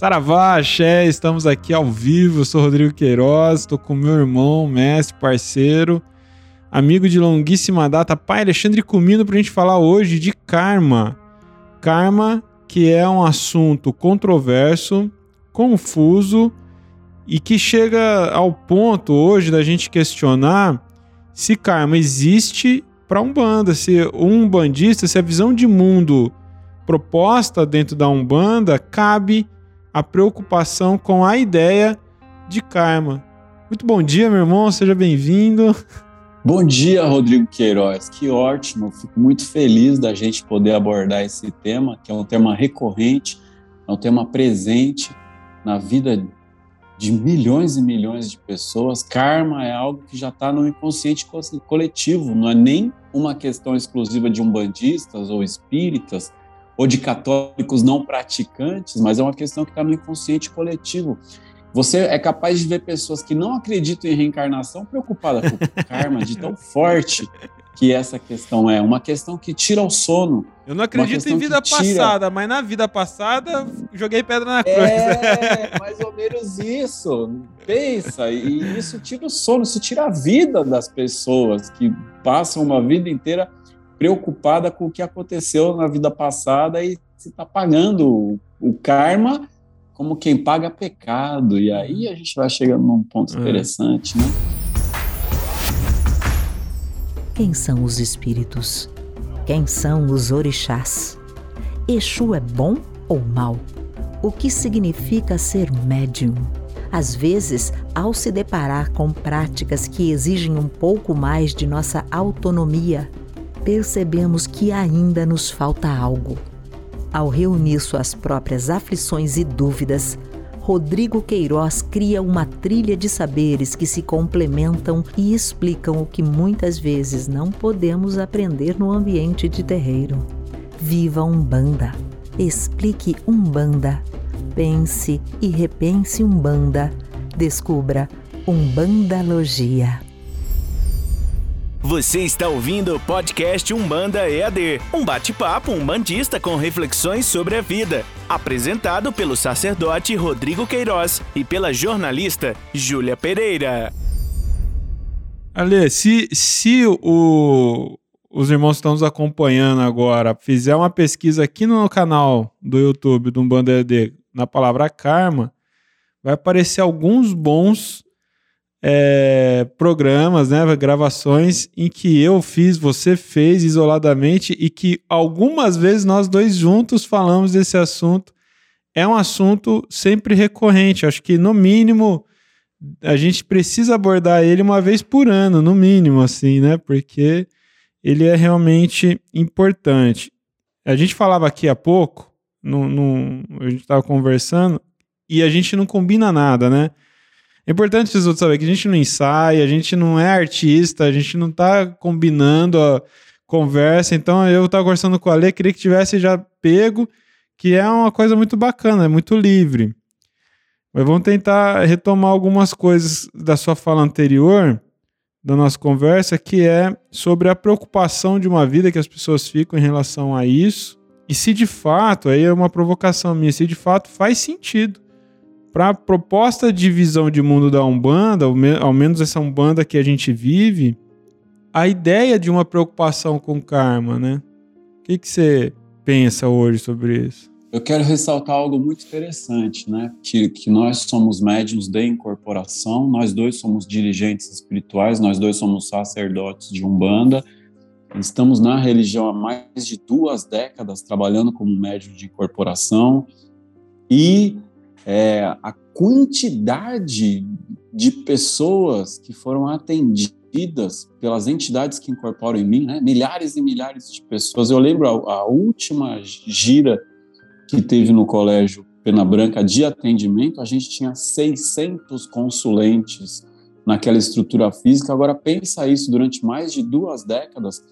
Saravá, Axé, estamos aqui ao vivo. Eu sou Rodrigo Queiroz, estou com meu irmão, mestre, parceiro, amigo de longuíssima data, pai Alexandre Comino, para a gente falar hoje de karma. Karma, que é um assunto controverso, confuso e que chega ao ponto hoje da gente questionar se karma existe para Umbanda, se um umbandista, se a visão de mundo proposta dentro da Umbanda cabe a preocupação com a ideia de karma. Muito bom dia, meu irmão, seja bem-vindo. Bom dia, Rodrigo Queiroz. Que ótimo, fico muito feliz da gente poder abordar esse tema, que é um tema recorrente, é um tema presente na vida de milhões e milhões de pessoas. Karma é algo que já está no inconsciente coletivo, não é nem uma questão exclusiva de umbandistas ou espíritas, ou de católicos não praticantes, mas é uma questão que está no inconsciente coletivo. Você é capaz de ver pessoas que não acreditam em reencarnação preocupadas com o karma de tão forte que essa questão é. Uma questão que tira o sono. Eu não acredito em vida tira... passada, mas na vida passada joguei pedra na cruz. É, mais ou menos isso. Pensa, e isso tira o sono, isso tira a vida das pessoas que passam uma vida inteira preocupada com o que aconteceu na vida passada e se está pagando o, karma como quem paga pecado. E aí a gente vai chegando num ponto é. interessante, né? Quem são os espíritos? Quem são os orixás? Exu é bom ou mal? O que significa ser médium? Às vezes, ao se deparar com práticas que exigem um pouco mais de nossa autonomia, percebemos que ainda nos falta algo. Ao reunir suas próprias aflições e dúvidas, Rodrigo Queiroz cria uma trilha de saberes que se complementam e explicam o que muitas vezes não podemos aprender no ambiente de terreiro. Viva Umbanda! Explique Umbanda! Pense e repense Umbanda! Descubra Umbandalogia! Você está ouvindo o podcast Umbanda EAD, um bate-papo umbandista com reflexões sobre a vida, apresentado pelo sacerdote Rodrigo Queiroz e pela jornalista Júlia Pereira. Ale, se, se o, os irmãos que estão nos acompanhando agora fizer uma pesquisa aqui no canal do YouTube do Umbanda EAD na palavra karma, vai aparecer alguns bons é, programas, né, gravações em que eu fiz, você fez isoladamente e que algumas vezes nós dois juntos falamos desse assunto. É um assunto sempre recorrente. Acho que no mínimo a gente precisa abordar ele uma vez por ano, no mínimo, assim, né? Porque ele é realmente importante. A gente falava aqui há pouco, no, no a gente estava conversando, e a gente não combina nada, né? É importante os outros saberem que a gente não ensaia, a gente não é artista, a gente não tá combinando a conversa. Então eu tava conversando com a Ale, queria que tivesse já pego, que é uma coisa muito bacana, é muito livre. Mas vamos tentar retomar algumas coisas da sua fala anterior, da nossa conversa, que é sobre a preocupação de uma vida que as pessoas ficam em relação a isso. E se de fato, aí é uma provocação minha, se de fato faz sentido para a proposta de visão de mundo da Umbanda, ao menos essa Umbanda que a gente vive, a ideia de uma preocupação com karma, né? O que, que você pensa hoje sobre isso? Eu quero ressaltar algo muito interessante, né? Que, que nós somos médiums de incorporação, nós dois somos dirigentes espirituais, nós dois somos sacerdotes de Umbanda, estamos na religião há mais de duas décadas trabalhando como médium de incorporação e é, a quantidade de pessoas que foram atendidas pelas entidades que incorporam em mim, né? milhares e milhares de pessoas. Eu lembro a, a última gira que teve no colégio Pena Branca de atendimento, a gente tinha 600 consulentes naquela estrutura física. Agora pensa isso durante mais de duas décadas,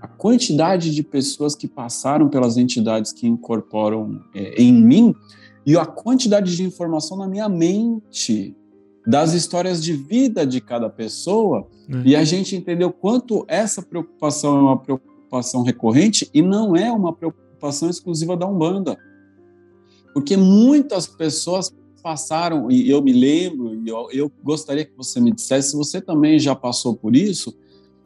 a quantidade de pessoas que passaram pelas entidades que incorporam é, em mim e a quantidade de informação na minha mente das histórias de vida de cada pessoa é. e a gente entendeu quanto essa preocupação é uma preocupação recorrente e não é uma preocupação exclusiva da Umbanda. Porque muitas pessoas passaram, e eu me lembro, e eu, eu gostaria que você me dissesse se você também já passou por isso,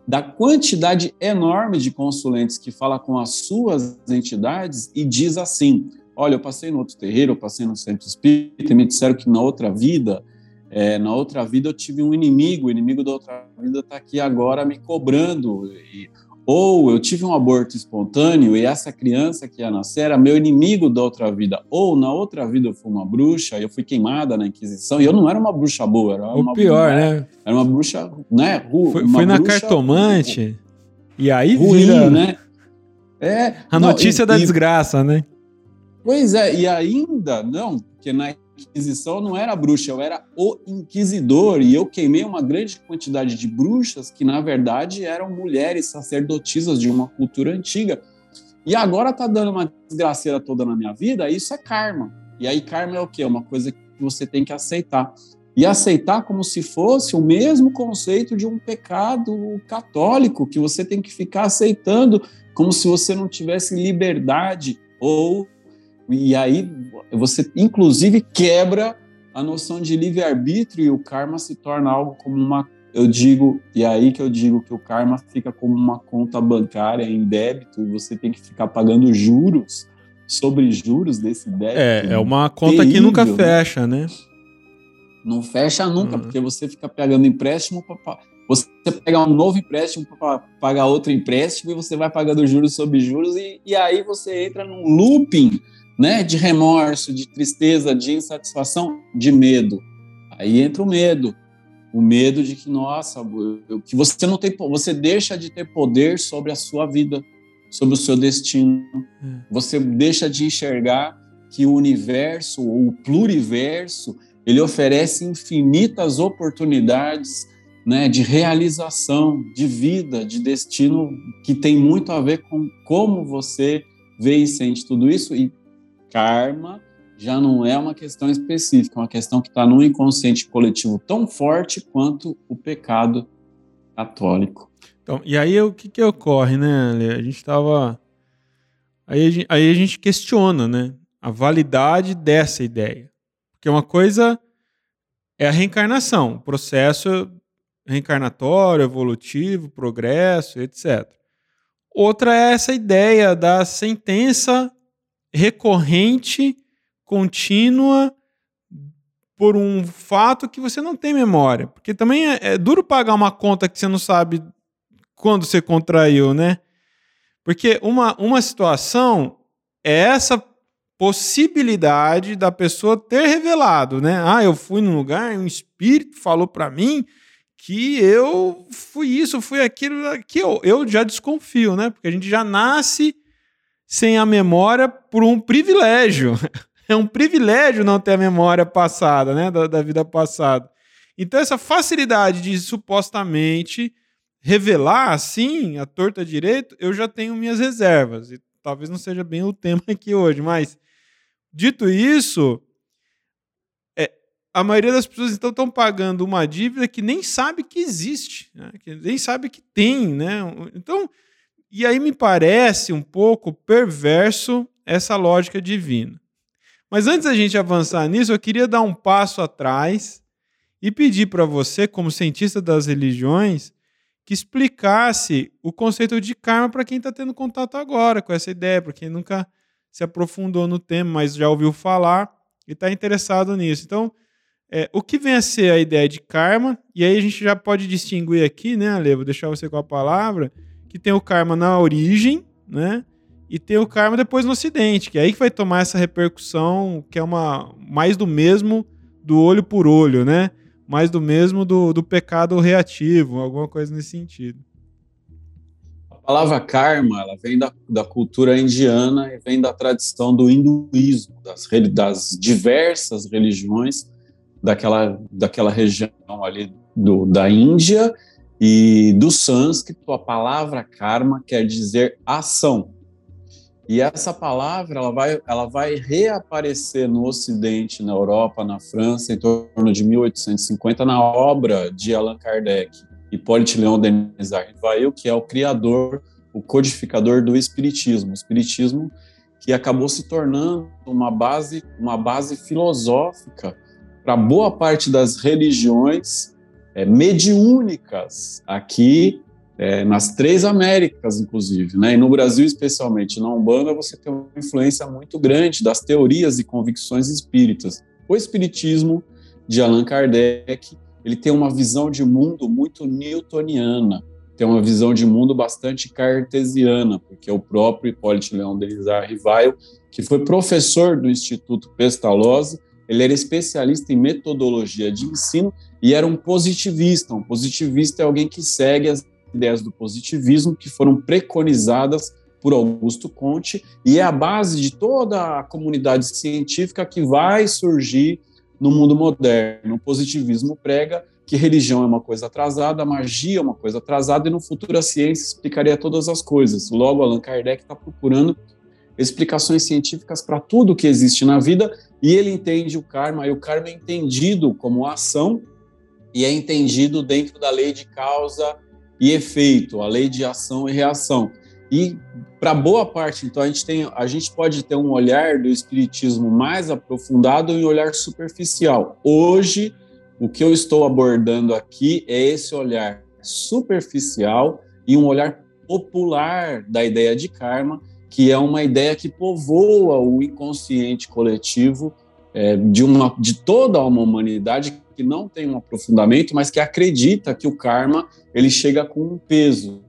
da quantidade enorme de consulentes que fala com as suas entidades e diz assim: olha, eu passei no outro terreiro, eu passei no centro espírita e me disseram que na outra vida, é, na outra vida eu tive um inimigo, o inimigo da outra vida está aqui agora me cobrando. E, ou eu tive um aborto espontâneo e essa criança que ia nascer era meu inimigo da outra vida. Ou na outra vida eu fui uma bruxa, eu fui queimada na Inquisição e eu não era uma bruxa boa, era o uma pior, bruxa, né? Era uma bruxa, né? Ru, foi, foi na cartomante e aí ruim, vira né? É, a não, notícia e- da e- desgraça, né? Pois é, e ainda, não, porque na Inquisição eu não era bruxa, eu era o inquisidor, e eu queimei uma grande quantidade de bruxas que, na verdade, eram mulheres sacerdotisas de uma cultura antiga. E agora tá dando uma desgraceira toda na minha vida, isso é karma. E aí, karma é o quê? É uma coisa que você tem que aceitar. E aceitar como se fosse o mesmo conceito de um pecado católico, que você tem que ficar aceitando como se você não tivesse liberdade ou e aí você, inclusive, quebra a noção de livre-arbítrio e o karma se torna algo como uma. Eu digo, e é aí que eu digo que o karma fica como uma conta bancária em débito e você tem que ficar pagando juros sobre juros desse débito. É, é uma conta que terrível, nunca né? fecha, né? Não fecha nunca, Uhum. porque você fica pegando empréstimo para você pega um novo empréstimo para pagar outro empréstimo e você vai pagando juros sobre juros e, e aí você entra num looping, né, de remorso, de tristeza, de insatisfação, de medo. Aí entra o medo, o medo de que nossa, que você não tem, você deixa de ter poder sobre a sua vida, sobre o seu destino. Hum. Você deixa de enxergar que o universo, ou o pluriverso, ele oferece infinitas oportunidades né, de realização, de vida, de destino, que tem muito a ver com como você vê e sente tudo isso. E karma já não é uma questão específica, é uma questão que está no inconsciente coletivo tão forte quanto o pecado católico. Então, e aí o que que ocorre, né, Ale? A gente tava. Aí aí a gente questiona, né? A validade dessa ideia. Porque uma coisa é a reencarnação, o processo reencarnatório, evolutivo, progresso, etc. Outra é essa ideia da sentença recorrente, contínua, por um fato que você não tem memória. Porque também é, é duro pagar uma conta que você não sabe quando você contraiu, né? Porque uma, uma situação é essa possibilidade da pessoa ter revelado, né? Ah, eu fui num lugar, um espírito falou para mim que eu fui isso, fui aquilo, que eu, eu já desconfio, né? Porque a gente já nasce sem a memória por um privilégio. É um privilégio não ter a memória passada, né? Da, da vida passada. Então, essa facilidade de supostamente revelar assim, a torta direito, eu já tenho minhas reservas. E talvez não seja bem o tema aqui hoje, mas dito isso, é, a maioria das pessoas então estão pagando uma dívida que nem sabe que existe, né? que nem sabe que tem, né? Então, e aí me parece um pouco perverso essa lógica divina. Mas antes da gente avançar nisso, eu queria dar um passo atrás e pedir para você, como cientista das religiões, que explicasse o conceito de karma para quem está tendo contato agora com essa ideia, para quem nunca se aprofundou no tema, mas já ouviu falar e está interessado nisso. Então, é, o que vem a ser a ideia de karma? E aí a gente já pode distinguir aqui, né, Ale? Vou deixar você com a palavra, que tem o karma na origem, né? E tem o karma depois no ocidente, que é aí que vai tomar essa repercussão, que é uma mais do mesmo do olho por olho, né? Mais do mesmo do, do pecado reativo, alguma coisa nesse sentido. A palavra karma ela vem da, da cultura indiana e vem da tradição do hinduísmo, das, das diversas religiões daquela, daquela região ali do, da Índia e do sânscrito. A palavra karma quer dizer ação. E essa palavra ela vai, ela vai reaparecer no Ocidente, na Europa, na França, em torno de 1850, na obra de Allan Kardec, Hippolyte Leon Denis Rivail, que é o criador, o codificador do Espiritismo. O Espiritismo que acabou se tornando uma base, uma base filosófica para boa parte das religiões é, mediúnicas aqui é, nas três Américas, inclusive, né? E no Brasil, especialmente na Umbanda, você tem uma influência muito grande das teorias e convicções espíritas. O espiritismo de Allan Kardec, ele tem uma visão de mundo muito newtoniana, tem uma visão de mundo bastante cartesiana, porque o próprio Hipólito Leão Delisar Rivaio, que foi professor do Instituto Pestalozzi, ele era especialista em metodologia de ensino e era um positivista. Um positivista é alguém que segue as ideias do positivismo que foram preconizadas por Augusto Conte e é a base de toda a comunidade científica que vai surgir no mundo moderno. O positivismo prega que religião é uma coisa atrasada, magia é uma coisa atrasada e no futuro a ciência explicaria todas as coisas. Logo, Allan Kardec está procurando explicações científicas para tudo que existe na vida e ele entende o karma, e o karma é entendido como ação e é entendido dentro da lei de causa e efeito, a lei de ação e reação. E para boa parte, então a gente tem, a gente pode ter um olhar do espiritismo mais aprofundado e um olhar superficial. Hoje, o que eu estou abordando aqui é esse olhar superficial e um olhar popular da ideia de karma, que é uma ideia que povoa o inconsciente coletivo é, de, uma, de toda uma humanidade que não tem um aprofundamento, mas que acredita que o karma ele chega com um peso,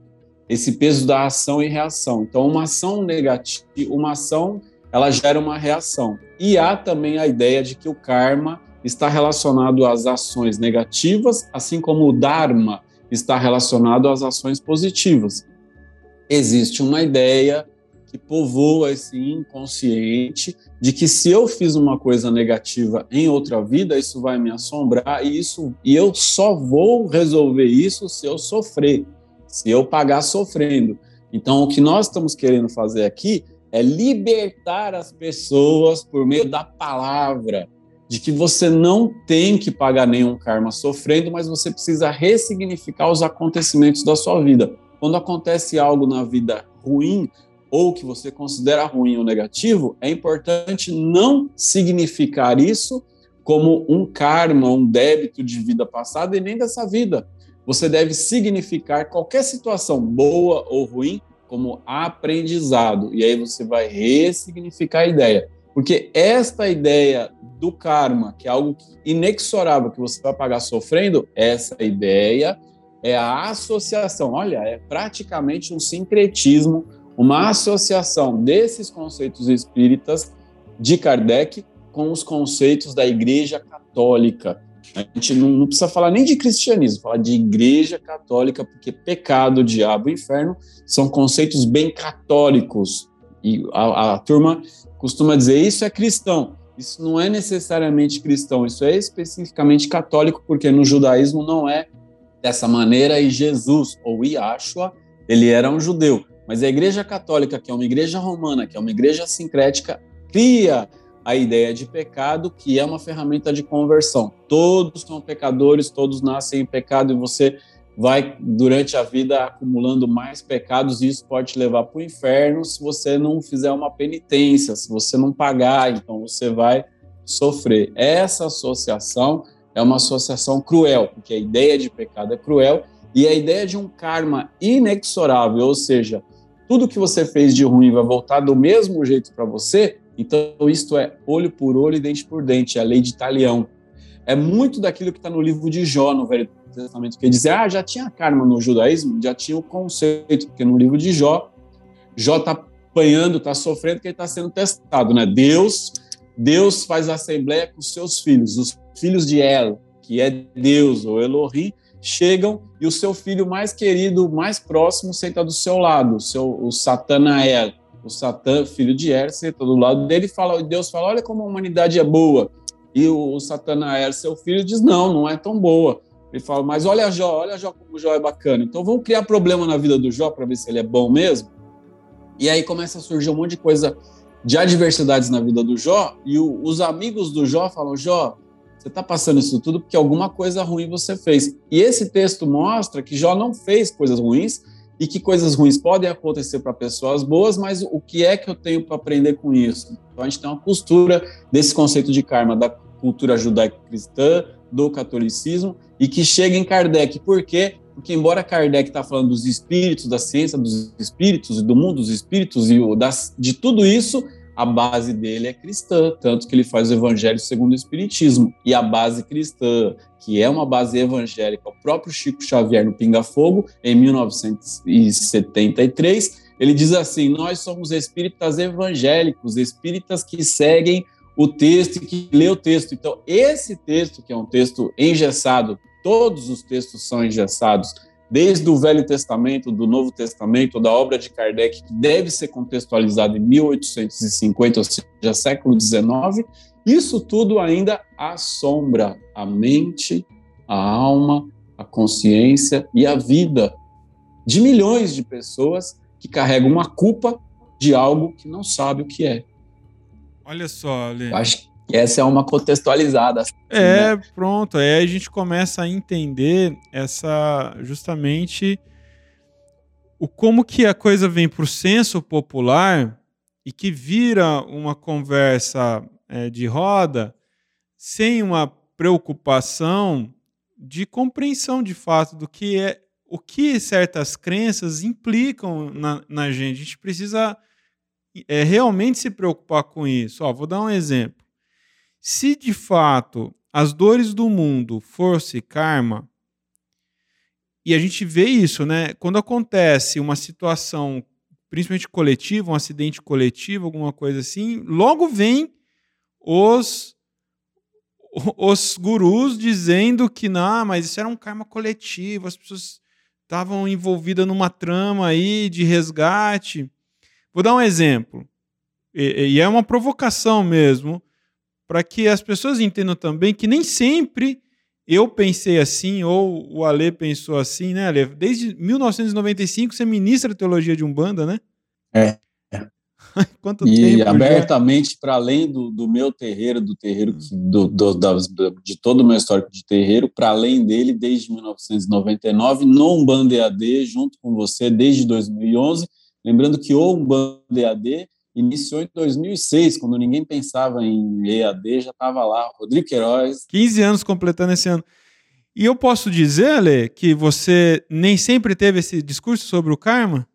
esse peso da ação e reação. Então, uma ação negativa, uma ação, ela gera uma reação. E há também a ideia de que o karma está relacionado às ações negativas, assim como o dharma está relacionado às ações positivas. Existe uma ideia que povoa esse inconsciente de que se eu fiz uma coisa negativa em outra vida, isso vai me assombrar e isso e eu só vou resolver isso se eu sofrer, se eu pagar sofrendo. Então, o que nós estamos querendo fazer aqui é libertar as pessoas por meio da palavra, de que você não tem que pagar nenhum karma sofrendo, mas você precisa ressignificar os acontecimentos da sua vida. Quando acontece algo na vida ruim, ou que você considera ruim ou negativo, é importante não significar isso como um karma, um débito de vida passada e nem dessa vida. Você deve significar qualquer situação, boa ou ruim, como aprendizado. E aí você vai ressignificar a ideia. Porque esta ideia do karma, que é algo inexorável que você vai pagar sofrendo, essa ideia é a associação. Olha, é praticamente um sincretismo uma associação desses conceitos espíritas de Kardec com os conceitos da Igreja Católica. A gente não, não precisa falar nem de cristianismo, falar de Igreja Católica, porque pecado, diabo e inferno são conceitos bem católicos. E a, a turma costuma dizer isso é cristão. Isso não é necessariamente cristão, isso é especificamente católico, porque no judaísmo não é dessa maneira e Jesus, ou Yahshua, ele era um judeu. Mas a Igreja Católica, que é uma igreja romana, que é uma igreja sincrética, cria a ideia de pecado, que é uma ferramenta de conversão. Todos são pecadores, todos nascem em pecado e você vai, durante a vida, acumulando mais pecados e isso pode te levar para o inferno se você não fizer uma penitência, se você não pagar, então você vai sofrer. Essa associação é uma associação cruel, porque a ideia de pecado é cruel e a ideia de um karma inexorável, ou seja, tudo que você fez de ruim vai voltar do mesmo jeito para você, então isto é olho por olho e dente por dente, é a lei de Talião. É muito daquilo que está no livro de Jó, no Velho Testamento, que diz, ah, já tinha karma no judaísmo, já tinha o conceito, porque no livro de Jó, Jó está apanhando, está sofrendo, porque ele está sendo testado, né? Deus, Deus faz assembleia com seus filhos, os filhos de El, que é Deus, ou Elohim, chegam e o seu filho mais querido, mais próximo, senta do seu lado, o, seu, o Satanael, o Satã, filho de Er, senta do lado dele e fala, Deus fala, olha como a humanidade é boa. E o, o Satanael, seu filho, diz, não, não é tão boa. Ele fala, mas olha Jó, olha Jó como Jó é bacana. Então vamos criar problema na vida do Jó para ver se ele é bom mesmo. E aí começa a surgir um monte de coisa de adversidades na vida do Jó, e o, os amigos do Jó falam, Jó, você está passando isso tudo porque alguma coisa ruim você fez. E esse texto mostra que Jó não fez coisas ruins e que coisas ruins podem acontecer para pessoas boas, mas o que é que eu tenho para aprender com isso? Então a gente tem uma costura desse conceito de karma da cultura judaico-cristã, do catolicismo e que chega em Kardec. Por quê? Porque embora Kardec está falando dos espíritos, da ciência dos espíritos do mundo dos espíritos e das, de tudo isso, a base dele é cristã, tanto que ele faz o Evangelho segundo o Espiritismo. E a base cristã, que é uma base evangélica, o próprio Chico Xavier no Pinga Fogo, em 1973, ele diz assim: Nós somos espíritas evangélicos, espíritas que seguem o texto e que lê o texto. Então, esse texto, que é um texto engessado, todos os textos são engessados, desde o Velho Testamento, do Novo Testamento, da obra de Kardec, que deve ser contextualizado em 1850, ou seja, século XIX, isso tudo ainda assombra a mente, a alma, a consciência e a vida de milhões de pessoas que carregam uma culpa de algo que não sabe o que é. Olha só, Lê. Acho que essa é uma contextualizada. Assim, é, né? pronto. Aí a gente começa a entender essa justamente o como que a coisa vem para o senso popular e que vira uma conversa é, de roda sem uma preocupação de compreensão de fato do que é o que certas crenças implicam na, na gente. A gente precisa é, realmente se preocupar com isso. Ó, vou dar um exemplo. Se de fato as dores do mundo fosse karma, e a gente vê isso, né? Quando acontece uma situação, principalmente coletiva, um acidente coletivo, alguma coisa assim, logo vem os os gurus dizendo que não, mas isso era um karma coletivo, as pessoas estavam envolvidas numa trama aí de resgate. Vou dar um exemplo, e, e é uma provocação mesmo para que as pessoas entendam também que nem sempre eu pensei assim, ou o Ale pensou assim, né, Ale? Desde 1995 você ministra teologia de Umbanda, né? É. Quanto e tempo abertamente para além do, do meu terreiro, do terreiro que, do, do, de todo o meu histórico de terreiro, para além dele, desde 1999, no Umbanda EAD, junto com você, desde 2011. Lembrando que o Umbanda EAD iniciou em 2006, quando ninguém pensava em EAD, já estava lá, Rodrigo Queiroz. 15 anos completando esse ano. E eu posso dizer, Ale, que você nem sempre teve esse discurso sobre o karma?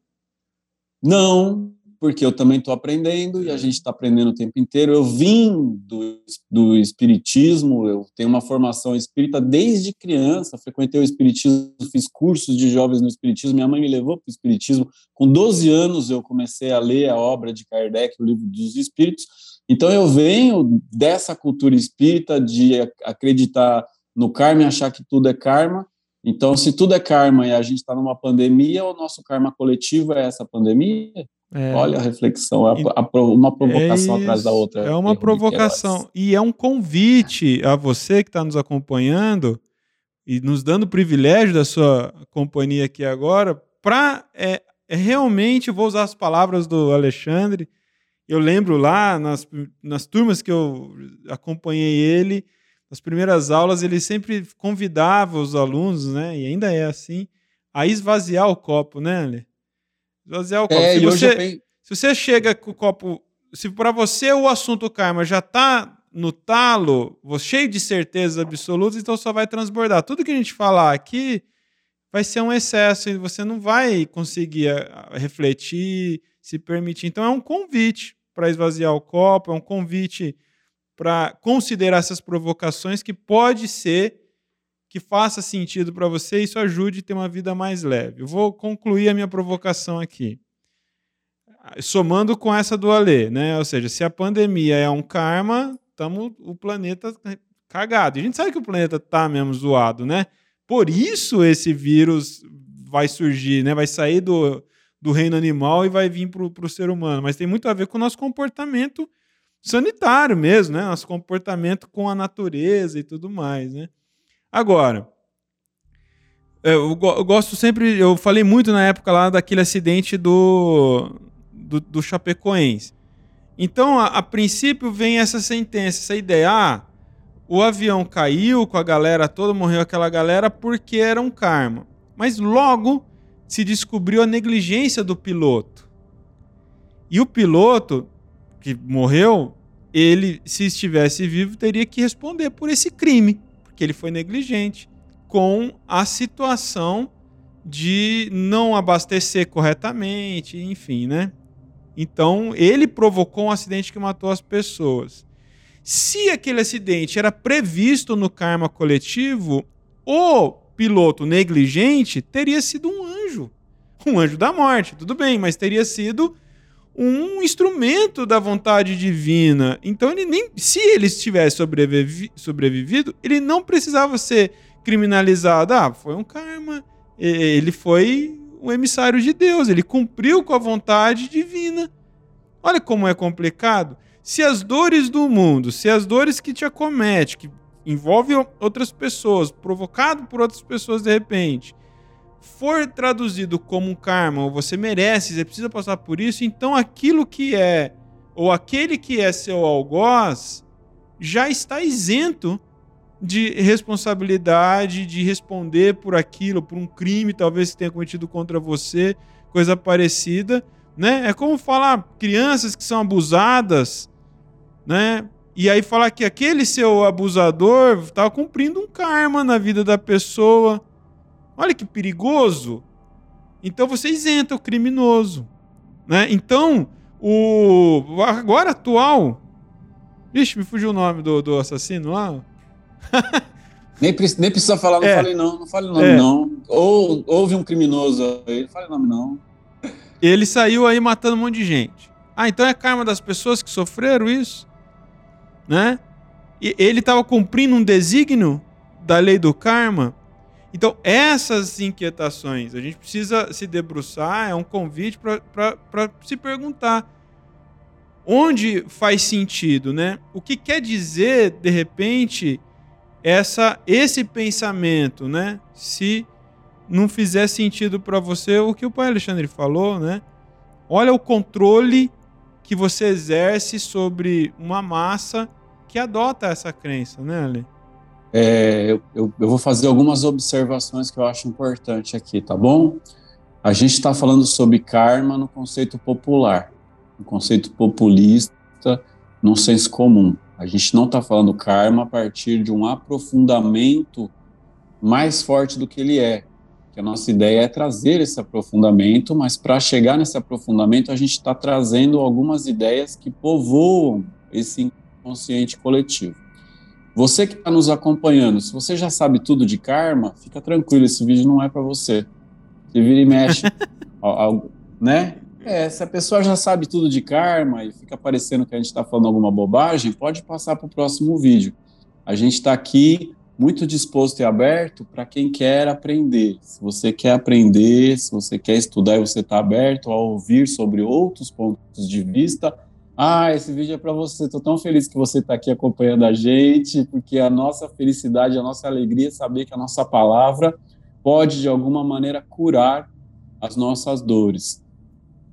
Não, porque eu também estou aprendendo e a gente está aprendendo o tempo inteiro. Eu vim do, do espiritismo, eu tenho uma formação espírita desde criança, frequentei o espiritismo, fiz cursos de jovens no espiritismo. Minha mãe me levou para o espiritismo. Com 12 anos eu comecei a ler a obra de Kardec, o livro dos Espíritos. Então eu venho dessa cultura espírita de acreditar no karma e achar que tudo é karma. Então, se tudo é karma e a gente está numa pandemia, o nosso karma coletivo é essa pandemia? É. Olha a reflexão, é uma provocação é atrás da outra. É uma provocação. E é um convite a você que está nos acompanhando e nos dando o privilégio da sua companhia aqui agora, para é, é, realmente, vou usar as palavras do Alexandre. Eu lembro lá, nas, nas turmas que eu acompanhei ele, nas primeiras aulas, ele sempre convidava os alunos, né, e ainda é assim, a esvaziar o copo, né, Ale? Esvaziar o copo. É, se, você, se você chega com o copo. Se para você o assunto karma já está no talo, cheio de certezas absolutas, então só vai transbordar. Tudo que a gente falar aqui vai ser um excesso e você não vai conseguir eh, refletir, se permitir. Então é um convite para esvaziar o copo, é um convite para considerar essas provocações que pode ser que faça sentido para você e isso ajude a ter uma vida mais leve. Eu vou concluir a minha provocação aqui. Somando com essa do Alê, né? Ou seja, se a pandemia é um karma, estamos o planeta cagado. E a gente sabe que o planeta está mesmo zoado, né? Por isso esse vírus vai surgir, né? Vai sair do, do reino animal e vai vir para o ser humano. Mas tem muito a ver com o nosso comportamento sanitário mesmo, né? Nosso comportamento com a natureza e tudo mais, né? Agora, eu, eu, gosto sempre, eu falei muito na época lá daquele acidente do, do, do Chapecoense. Então, a, a, princípio, vem essa sentença, essa ideia: ah, o avião caiu com a galera toda, morreu aquela galera porque era um karma. Mas logo se descobriu a negligência do piloto. E o piloto que morreu, ele, se estivesse vivo, teria que responder por esse crime, porque ele foi negligente com a situação de não abastecer corretamente, enfim, né? Então, ele provocou um acidente que matou as pessoas. Se aquele acidente era previsto no karma coletivo, o piloto negligente teria sido um anjo. Um anjo da morte, tudo bem, mas teria sido um instrumento da vontade divina. Então, ele nem, se ele tivesse sobrevivi, sobrevivido, ele não precisava ser criminalizado. Ah, foi um karma. Ele foi um emissário de Deus, ele cumpriu com a vontade divina. Olha como é complicado. Se as dores do mundo, se as dores que te acomete, que envolvem outras pessoas, provocado por outras pessoas de repente, for traduzido como karma, ou você merece, você precisa passar por isso, então aquilo que é, ou aquele que é seu algoz, já está isento de responsabilidade, de responder por aquilo, por um crime talvez que tenha cometido contra você, coisa parecida, né? É como falar crianças que são abusadas, né? E aí falar que aquele seu abusador estava cumprindo um karma na vida da pessoa. Olha que perigoso. Então você isenta o criminoso, né? Então, o agora atual, Ixi, me fugiu o nome do, do assassino lá. nem, nem precisa falar, não é. fale não, não fale o nome é. não. Ou houve um criminoso aí, não fale o nome não. Ele saiu aí matando um monte de gente. Ah, então é karma das pessoas que sofreram isso? Né? E ele estava cumprindo um desígnio da lei do karma. Então, essas inquietações, a gente precisa se debruçar, é um convite para se perguntar onde faz sentido, né? O que quer dizer, de repente, essa esse pensamento, né? Se não fizer sentido para você o que o pai Alexandre falou, né? Olha o controle que você exerce sobre uma massa que adota essa crença, né, Ale? É, eu, eu, vou fazer algumas observações que eu acho importante aqui, tá bom? A gente está falando sobre karma no conceito popular um conceito populista, num senso comum. A gente não está falando karma a partir de um aprofundamento mais forte do que ele é. Que a nossa ideia é trazer esse aprofundamento, mas para chegar nesse aprofundamento, a gente está trazendo algumas ideias que povoam esse inconsciente coletivo. Você que está nos acompanhando, se você já sabe tudo de karma, fica tranquilo, esse vídeo não é para você. Você vira e mexe, né? É, se a pessoa já sabe tudo de karma e fica parecendo que a gente está falando alguma bobagem, pode passar para o próximo vídeo. A gente está aqui muito disposto e aberto para quem quer aprender. Se você quer aprender, se você quer estudar e você está aberto a ouvir sobre outros pontos de vista, ah, esse vídeo é para você. Estou tão feliz que você está aqui acompanhando a gente, porque a nossa felicidade, a nossa alegria é saber que a nossa palavra pode, de alguma maneira, curar as nossas dores.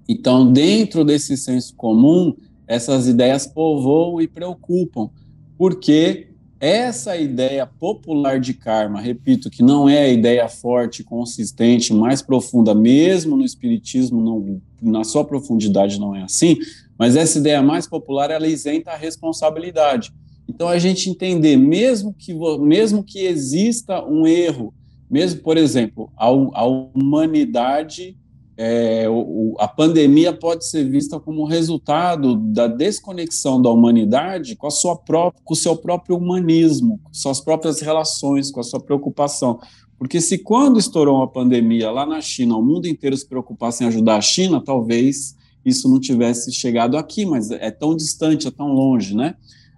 Então, dentro desse senso comum, essas ideias povoam e preocupam, porque essa ideia popular de karma, repito, que não é a ideia forte, consistente, mais profunda, mesmo no espiritismo, não, na sua profundidade não é assim, mas essa ideia mais popular, ela isenta a responsabilidade. Então, a gente entender, mesmo que, mesmo que exista um erro, mesmo, por exemplo, a, a humanidade é, o, a pandemia pode ser vista como resultado da desconexão da humanidade com, a sua própria, com o seu próprio humanismo, com suas próprias relações, com a sua preocupação. Porque se quando estourou uma pandemia lá na China, o mundo inteiro se preocupasse em ajudar a China, talvez isso não tivesse chegado aqui, mas é tão distante, é tão longe, né?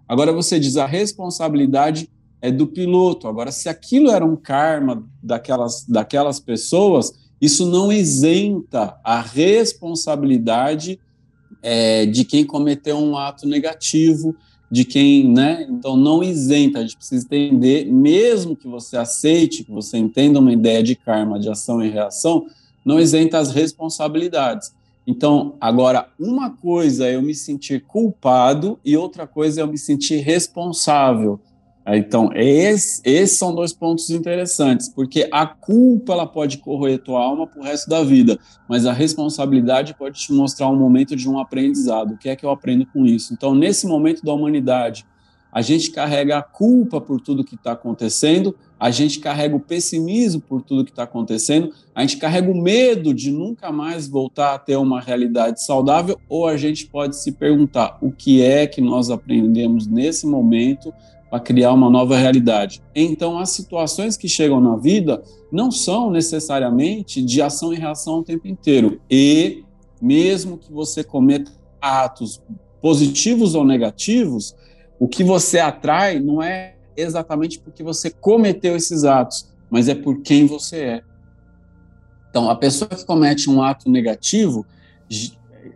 Agora você diz a responsabilidade é do piloto. Agora, se aquilo era um karma daquelas, daquelas pessoas, isso não isenta a responsabilidade é, de quem cometeu um ato negativo, de quem, né? Então, não isenta, a gente precisa entender, mesmo que você aceite, que você entenda uma ideia de karma, de ação e reação, não isenta as responsabilidades. Então, agora, uma coisa é eu me sentir culpado e outra coisa é eu me sentir responsável. Então, esse, esses são dois pontos interessantes, porque a culpa ela pode corroer tua alma para o resto da vida, mas a responsabilidade pode te mostrar um momento de um aprendizado. O que é que eu aprendo com isso? Então, nesse momento da humanidade, a gente carrega a culpa por tudo que está acontecendo, a gente carrega o pessimismo por tudo que está acontecendo, a gente carrega o medo de nunca mais voltar a ter uma realidade saudável, ou a gente pode se perguntar o que é que nós aprendemos nesse momento para criar uma nova realidade. Então, as situações que chegam na vida não são necessariamente de ação e reação o tempo inteiro. E, mesmo que você cometa atos positivos ou negativos, o que você atrai não é exatamente porque você cometeu esses atos, mas é por quem você é. Então, a pessoa que comete um ato negativo,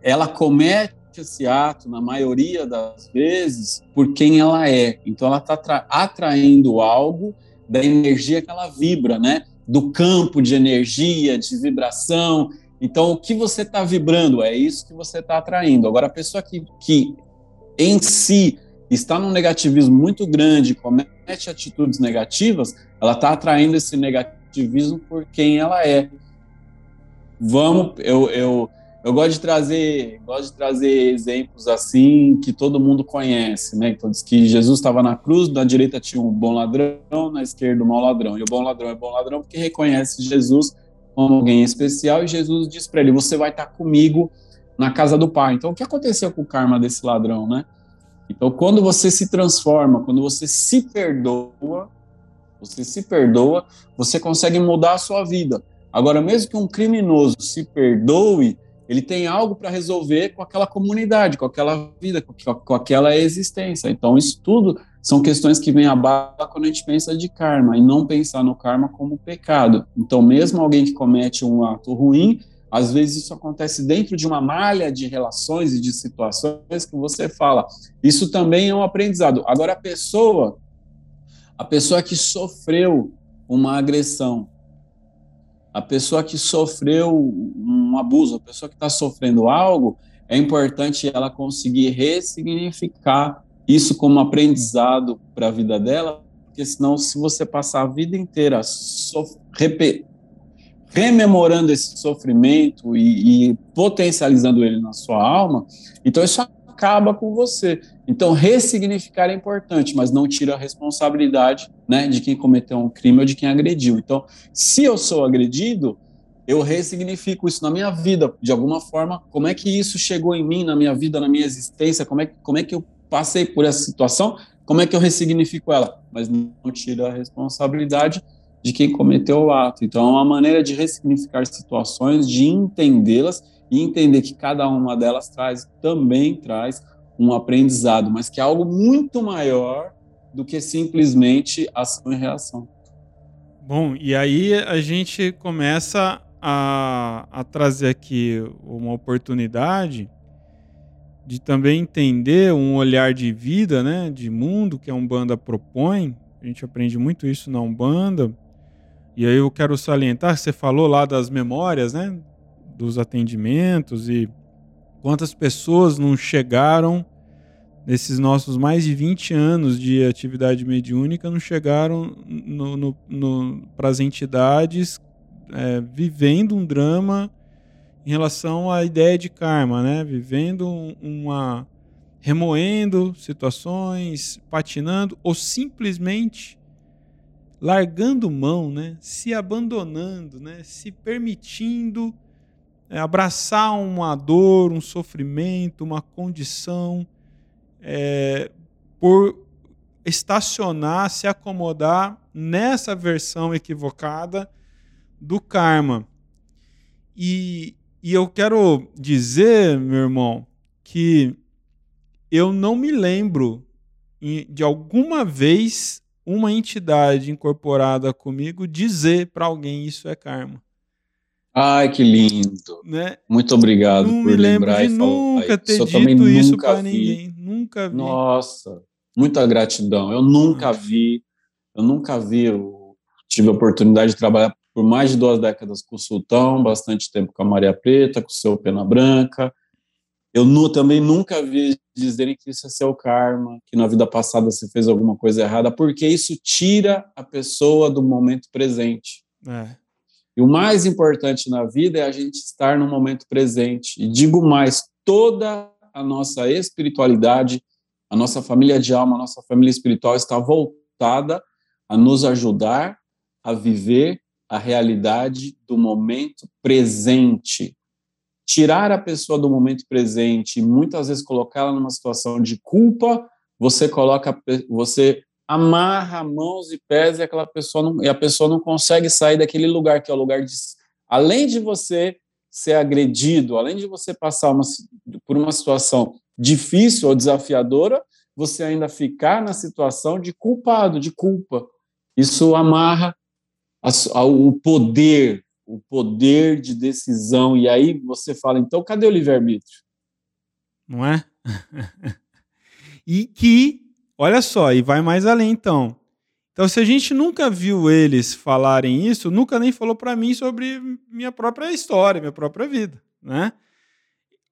ela comete esse ato, na maioria das vezes, por quem ela é. Então, ela está atraindo algo da energia que ela vibra, né? Do campo de energia, de vibração. Então, o que você está vibrando é isso que você está atraindo. Agora, a pessoa que, que em si está num negativismo muito grande, comete atitudes negativas, ela está atraindo esse negativismo por quem ela é. Vamos, eu, eu eu gosto de trazer, gosto de trazer exemplos assim que todo mundo conhece, né? Então diz que Jesus estava na cruz, na direita tinha um bom ladrão, na esquerda um mau ladrão. E o bom ladrão é bom ladrão porque reconhece Jesus como alguém especial e Jesus diz para ele: "Você vai estar comigo na casa do Pai". Então o que aconteceu com o karma desse ladrão, né? Então quando você se transforma, quando você se perdoa, você se perdoa, você consegue mudar a sua vida. Agora mesmo que um criminoso se perdoe, ele tem algo para resolver com aquela comunidade, com aquela vida, com, aquela existência. Então, isso tudo são questões que vêm à bala quando a gente pensa de karma, e não pensar no karma como pecado. Então, mesmo alguém que comete um ato ruim, às vezes isso acontece dentro de uma malha de relações e de situações que você fala. Isso também é um aprendizado. Agora, a pessoa, a pessoa que sofreu uma agressão, a pessoa que sofreu um abuso, a pessoa que está sofrendo algo, é importante ela conseguir ressignificar isso como aprendizado para a vida dela, porque senão, se você passar a vida inteira rememorando esse sofrimento e, e potencializando ele na sua alma, então isso acaba com você. Então, ressignificar é importante, mas não tira a responsabilidade né, de quem cometeu um crime ou de quem agrediu. Então, se eu sou agredido, eu ressignifico isso na minha vida, de alguma forma. Como é que isso chegou em mim, na minha vida, na minha existência? Como é, como é que eu passei por essa situação? Como é que eu ressignifico ela? Mas não tira a responsabilidade de quem cometeu o ato. Então, é uma maneira de ressignificar situações, de entendê-las e entender que cada uma delas traz também traz um aprendizado, mas que é algo muito maior do que simplesmente ação e reação. Bom, e aí a gente começa a, a trazer aqui uma oportunidade de também entender um olhar de vida, né, de mundo que a Umbanda propõe. A gente aprende muito isso na Umbanda. E aí eu quero salientar, você falou lá das memórias, né, dos atendimentos e quantas pessoas não chegaram nesses nossos mais de 20 anos de atividade mediúnica, não chegaram para as entidades é, vivendo um drama em relação à ideia de karma, né? Vivendo uma remoendo situações, patinando ou simplesmente largando mão, né? Se abandonando, né? Se permitindo é, abraçar uma dor, um sofrimento, uma condição, é, por estacionar, se acomodar nessa versão equivocada do karma. E, e eu quero dizer, meu irmão, que eu não me lembro de alguma vez uma entidade incorporada comigo dizer para alguém isso é karma. Ai, que lindo. Né? Muito obrigado não por lembrar de nunca ter dito isso para ninguém. Nunca vi. Nossa, muita gratidão. Eu nunca vi, eu nunca vi, eu tive a oportunidade de trabalhar por mais de duas décadas com o Sultão, bastante tempo com a Maria Preta, com o seu Pena Branca. Eu nu, também nunca vi dizerem que isso é seu karma, que na vida passada você fez alguma coisa errada, porque isso tira a pessoa do momento presente. É. E o mais importante na vida é a gente estar no momento presente. E digo mais, toda a nossa espiritualidade, a nossa família de alma, a nossa família espiritual está voltada a nos ajudar a viver a realidade do momento presente. Tirar a pessoa do momento presente e muitas vezes colocá-la numa situação de culpa, você coloca, você amarra mãos e pés e aquela pessoa não, e a pessoa não consegue sair daquele lugar que é o lugar de além de você ser agredido, além de você passar uma, por uma situação difícil ou desafiadora, você ainda ficar na situação de culpado, de culpa. Isso amarra a, a, o poder, o poder de decisão. E aí você fala, então cadê o livre-arbítrio? Não é? e que, olha só, e vai mais além então. Então, se a gente nunca viu eles falarem isso, nunca nem falou para mim sobre minha própria história, minha própria vida, né?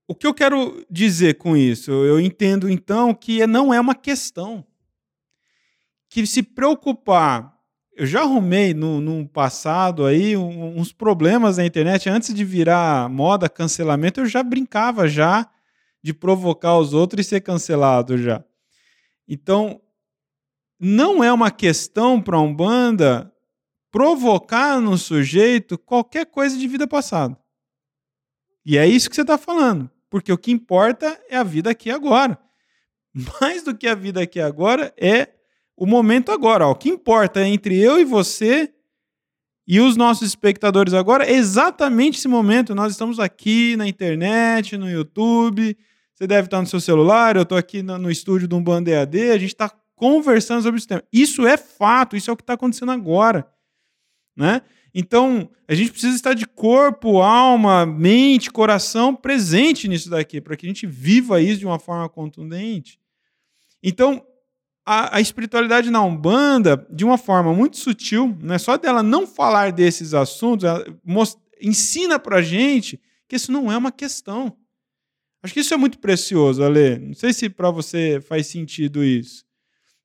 O que eu quero dizer com isso? Eu entendo então que não é uma questão que se preocupar eu já arrumei no, no passado aí uns problemas na internet. Antes de virar moda cancelamento, eu já brincava já de provocar os outros e ser cancelado já. Então, não é uma questão para um banda provocar no sujeito qualquer coisa de vida passada. E é isso que você está falando. Porque o que importa é a vida aqui agora. Mais do que a vida aqui agora é o momento agora. Ó. O que importa é entre eu e você e os nossos espectadores agora é exatamente esse momento. Nós estamos aqui na internet, no YouTube. Você deve estar no seu celular, eu estou aqui no, no estúdio de um Band EAD, a gente está conversando sobre esse tema. Isso é fato, isso é o que está acontecendo agora. Né? Então, a gente precisa estar de corpo, alma, mente, coração presente nisso daqui, para que a gente viva isso de uma forma contundente. Então, a, a, espiritualidade na Umbanda, de uma forma muito sutil, não é só dela não falar desses assuntos, most, ensina pra gente que isso não é uma questão. Acho que isso é muito precioso, Ale. Não sei se para você faz sentido isso.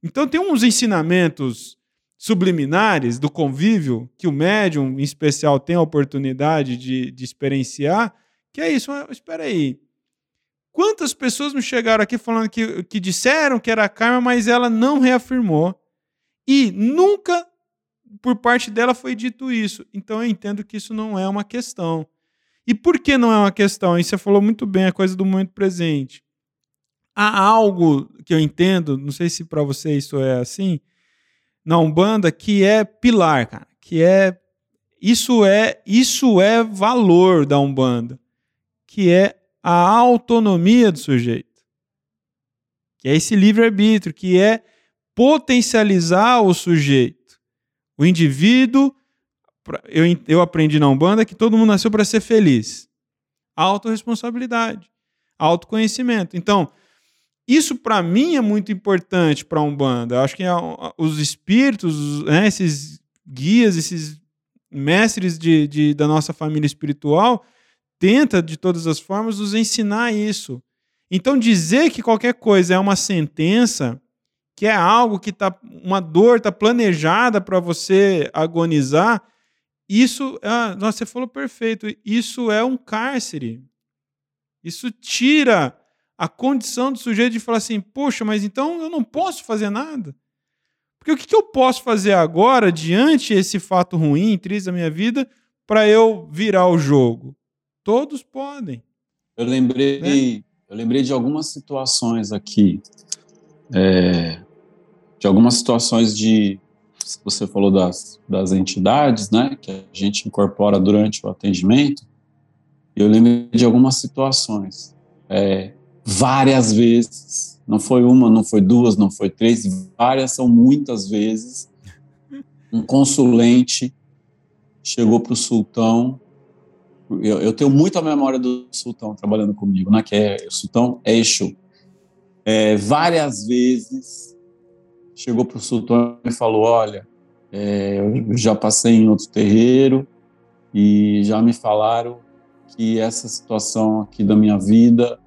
Então tem uns ensinamentos subliminares do convívio que o médium, em especial, tem a oportunidade de, de experienciar, que é isso. Mas, espera aí, Quantas pessoas me chegaram aqui falando que, que disseram que era karma, mas ela não reafirmou. E nunca por parte dela foi dito isso. Então eu entendo que isso não é uma questão. E por que não é uma questão? E você falou muito bem a coisa do momento presente. Há algo que eu entendo, não sei se para você isso é assim, na Umbanda, que é pilar, cara, que é isso é isso é valor da Umbanda, que é a autonomia do sujeito, que é esse livre-arbítrio, que é potencializar o sujeito. O indivíduo, eu, eu aprendi na Umbanda que todo mundo nasceu para ser feliz. Autoresponsabilidade, autoconhecimento. Então, isso para mim é muito importante para a Umbanda. Eu acho que os espíritos, né, esses guias, esses mestres de, de, da nossa família espiritual, tenta, de todas as formas, nos ensinar isso. Então, dizer que qualquer coisa é uma sentença, que é algo que tá, uma dor está planejada para você agonizar, isso, ah, nossa, você falou perfeito, isso é um cárcere. Isso tira a condição do sujeito de falar assim, poxa, mas então eu não posso fazer nada. Porque o que eu posso fazer agora, diante desse fato ruim, triste da minha vida, para eu virar o jogo? Todos podem. Eu lembrei, né? eu lembrei de algumas situações aqui, é, de algumas situações de, você falou das, das entidades, né, que a gente incorpora durante o atendimento. Eu lembrei de algumas situações, é, várias vezes, não foi uma, não foi duas, não foi três, várias são muitas vezes. Um consulente chegou para o sultão eu, eu, tenho muito a memória do Sultão trabalhando comigo, né? Que é o Sultão é Exu. É, várias vezes chegou para o Sultão e falou: Olha, é, eu já passei em outro terreiro e já me falaram que essa situação aqui da minha vida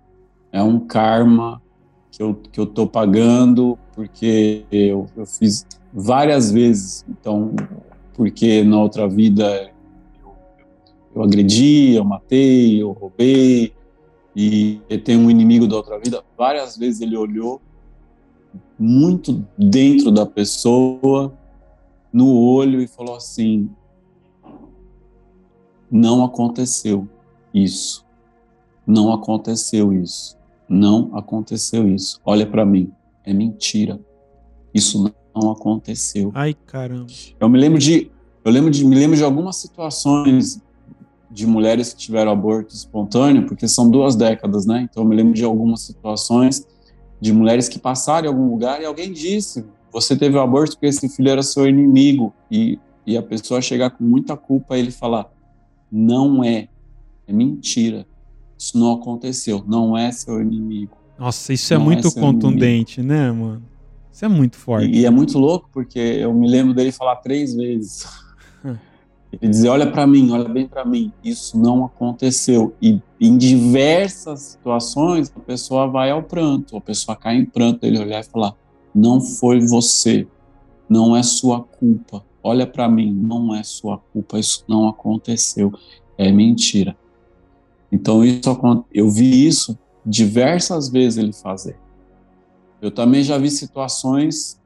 é um karma que eu, que eu pagando porque eu, eu fiz várias vezes. Então, porque na outra vida eu agredi, eu matei, eu roubei, e tem um inimigo da outra vida. Várias vezes ele olhou muito dentro da pessoa, no olho, e falou assim: não aconteceu isso. Não aconteceu isso. Não aconteceu isso. Olha para mim. É mentira. Isso não aconteceu. Ai, caramba. Eu me lembro de eu lembro de me lembro de algumas situações de mulheres que tiveram aborto espontâneo, porque são duas décadas, né? Então eu me lembro de algumas situações de mulheres que passaram em algum lugar e alguém disse: "Você teve o aborto porque esse filho era seu inimigo" e e a pessoa chegar com muita culpa e ele falar: não é. É mentira. Isso não aconteceu. Não é seu inimigo. Nossa, isso é não muito é contundente, inimigo. né, mano? Isso é muito forte. E, e, é muito louco porque eu me lembro dele falar três vezes. Ele dizer: Olha para mim, olha bem para mim. Isso não aconteceu. E em diversas situações, a pessoa vai ao pranto, a pessoa cai em pranto. Ele olhar e falar: Não foi você, não é sua culpa olha para mim, não é sua culpa, isso não aconteceu, é mentira. Então isso eu vi isso diversas vezes ele fazer. Eu também já vi situações,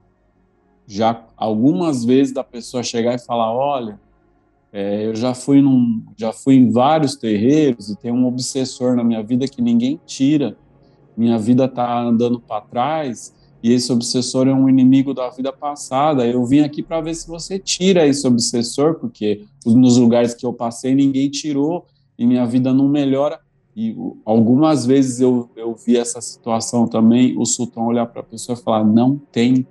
já algumas vezes da pessoa chegar e falar, olha, é, eu já fui num, já fui em vários terreiros e tem um obsessor na minha vida que ninguém tira. Minha vida está andando para trás e esse obsessor é um inimigo da vida passada. Eu vim aqui para ver se você tira esse obsessor, porque nos lugares que eu passei ninguém tirou e minha vida não melhora. E algumas vezes eu, eu vi essa situação também, o sultão olhar para a pessoa e falar: não tem.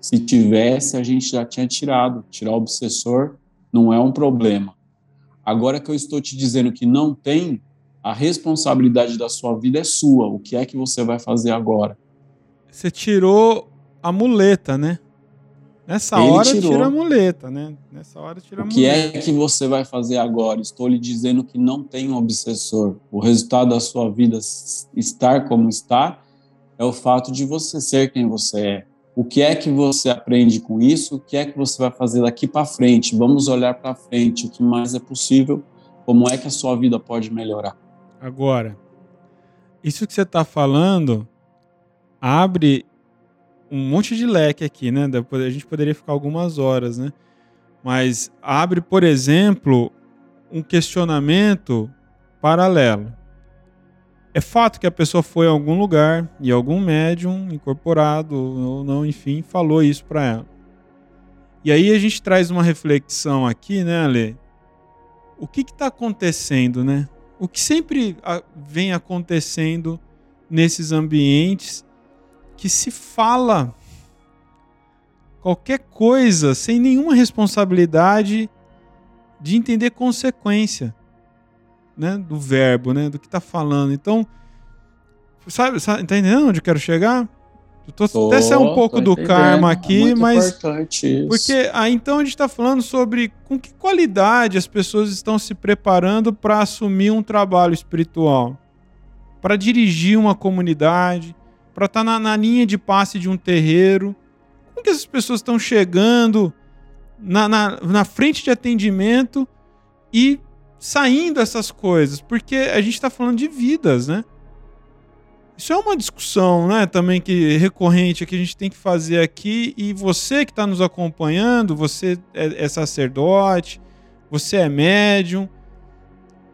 Se tivesse, a gente já tinha tirado. Tirar o obsessor não é um problema. Agora que eu estou te dizendo que não tem, a responsabilidade da sua vida é sua. O que é que você vai fazer agora? você tirou a muleta, né? Nessa Ele hora tirou. tira a muleta, né? Nessa hora tira a muleta. O que é que você vai fazer agora? Estou lhe dizendo que não tem um obsessor. O resultado da sua vida estar como está é o fato de você ser quem você é. O que é que você aprende com isso? O que é que você vai fazer daqui para frente? Vamos olhar para frente. O que mais é possível? Como é que a sua vida pode melhorar? Agora, isso que você está falando abre um monte de leque aqui, né? A gente poderia ficar algumas horas, né? Mas abre, por exemplo, um questionamento paralelo. É fato que a pessoa foi a algum lugar e algum médium incorporado ou não, enfim, falou isso para ela. E aí a gente traz uma reflexão aqui, né, Ale? O que está acontecendo, né? O que sempre vem acontecendo nesses ambientes que se fala qualquer coisa sem nenhuma responsabilidade de entender consequência, né, do verbo, né, do que está falando. Então, sabe, sabe, tá entendendo onde eu quero chegar? Eu tô, tô até saindo um pouco do karma aqui, é mas porque aí então a gente está falando sobre com que qualidade as pessoas estão se preparando para assumir um trabalho espiritual, para dirigir uma comunidade, para estar tá na, na, linha de passe de um terreiro? Como que essas pessoas estão chegando na, na, na frente de atendimento e saindo essas coisas? Porque a gente está falando de vidas, né? Isso é uma discussão, né, também que recorrente que a gente tem que fazer aqui. E você que está nos acompanhando, você é, é sacerdote, você é médium,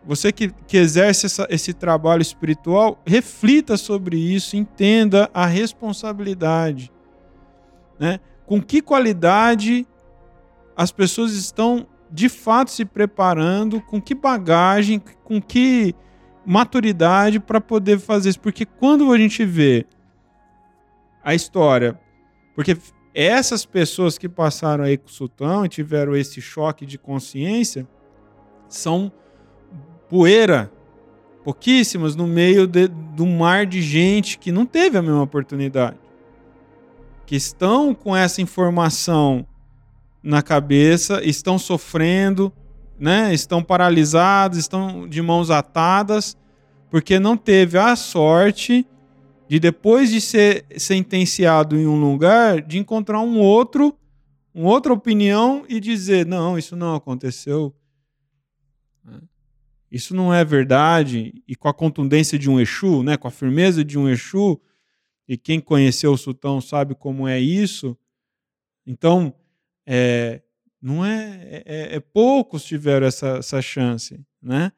você que, que exerce essa, esse trabalho espiritual, reflita sobre isso, entenda a responsabilidade. Né? Com que qualidade as pessoas estão de fato se preparando, com que bagagem, com que maturidade para poder fazer isso. Porque quando a gente vê a história, porque essas pessoas que passaram aí com o sultão e tiveram esse choque de consciência são poeira, pouquíssimas, no meio de, do mar de gente que não teve a mesma oportunidade. Que estão com essa informação na cabeça, estão sofrendo, né? estão paralisados, estão de mãos atadas, porque não teve a sorte de depois de ser sentenciado em um lugar, de encontrar um outro, uma outra opinião e dizer, não, isso não aconteceu. Isso não é verdade. E com a contundência de um Exu, né, com a firmeza de um Exu, e quem conheceu o sultão sabe como é isso. Então, é, não é, é, é poucos tiveram essa, essa chance, né?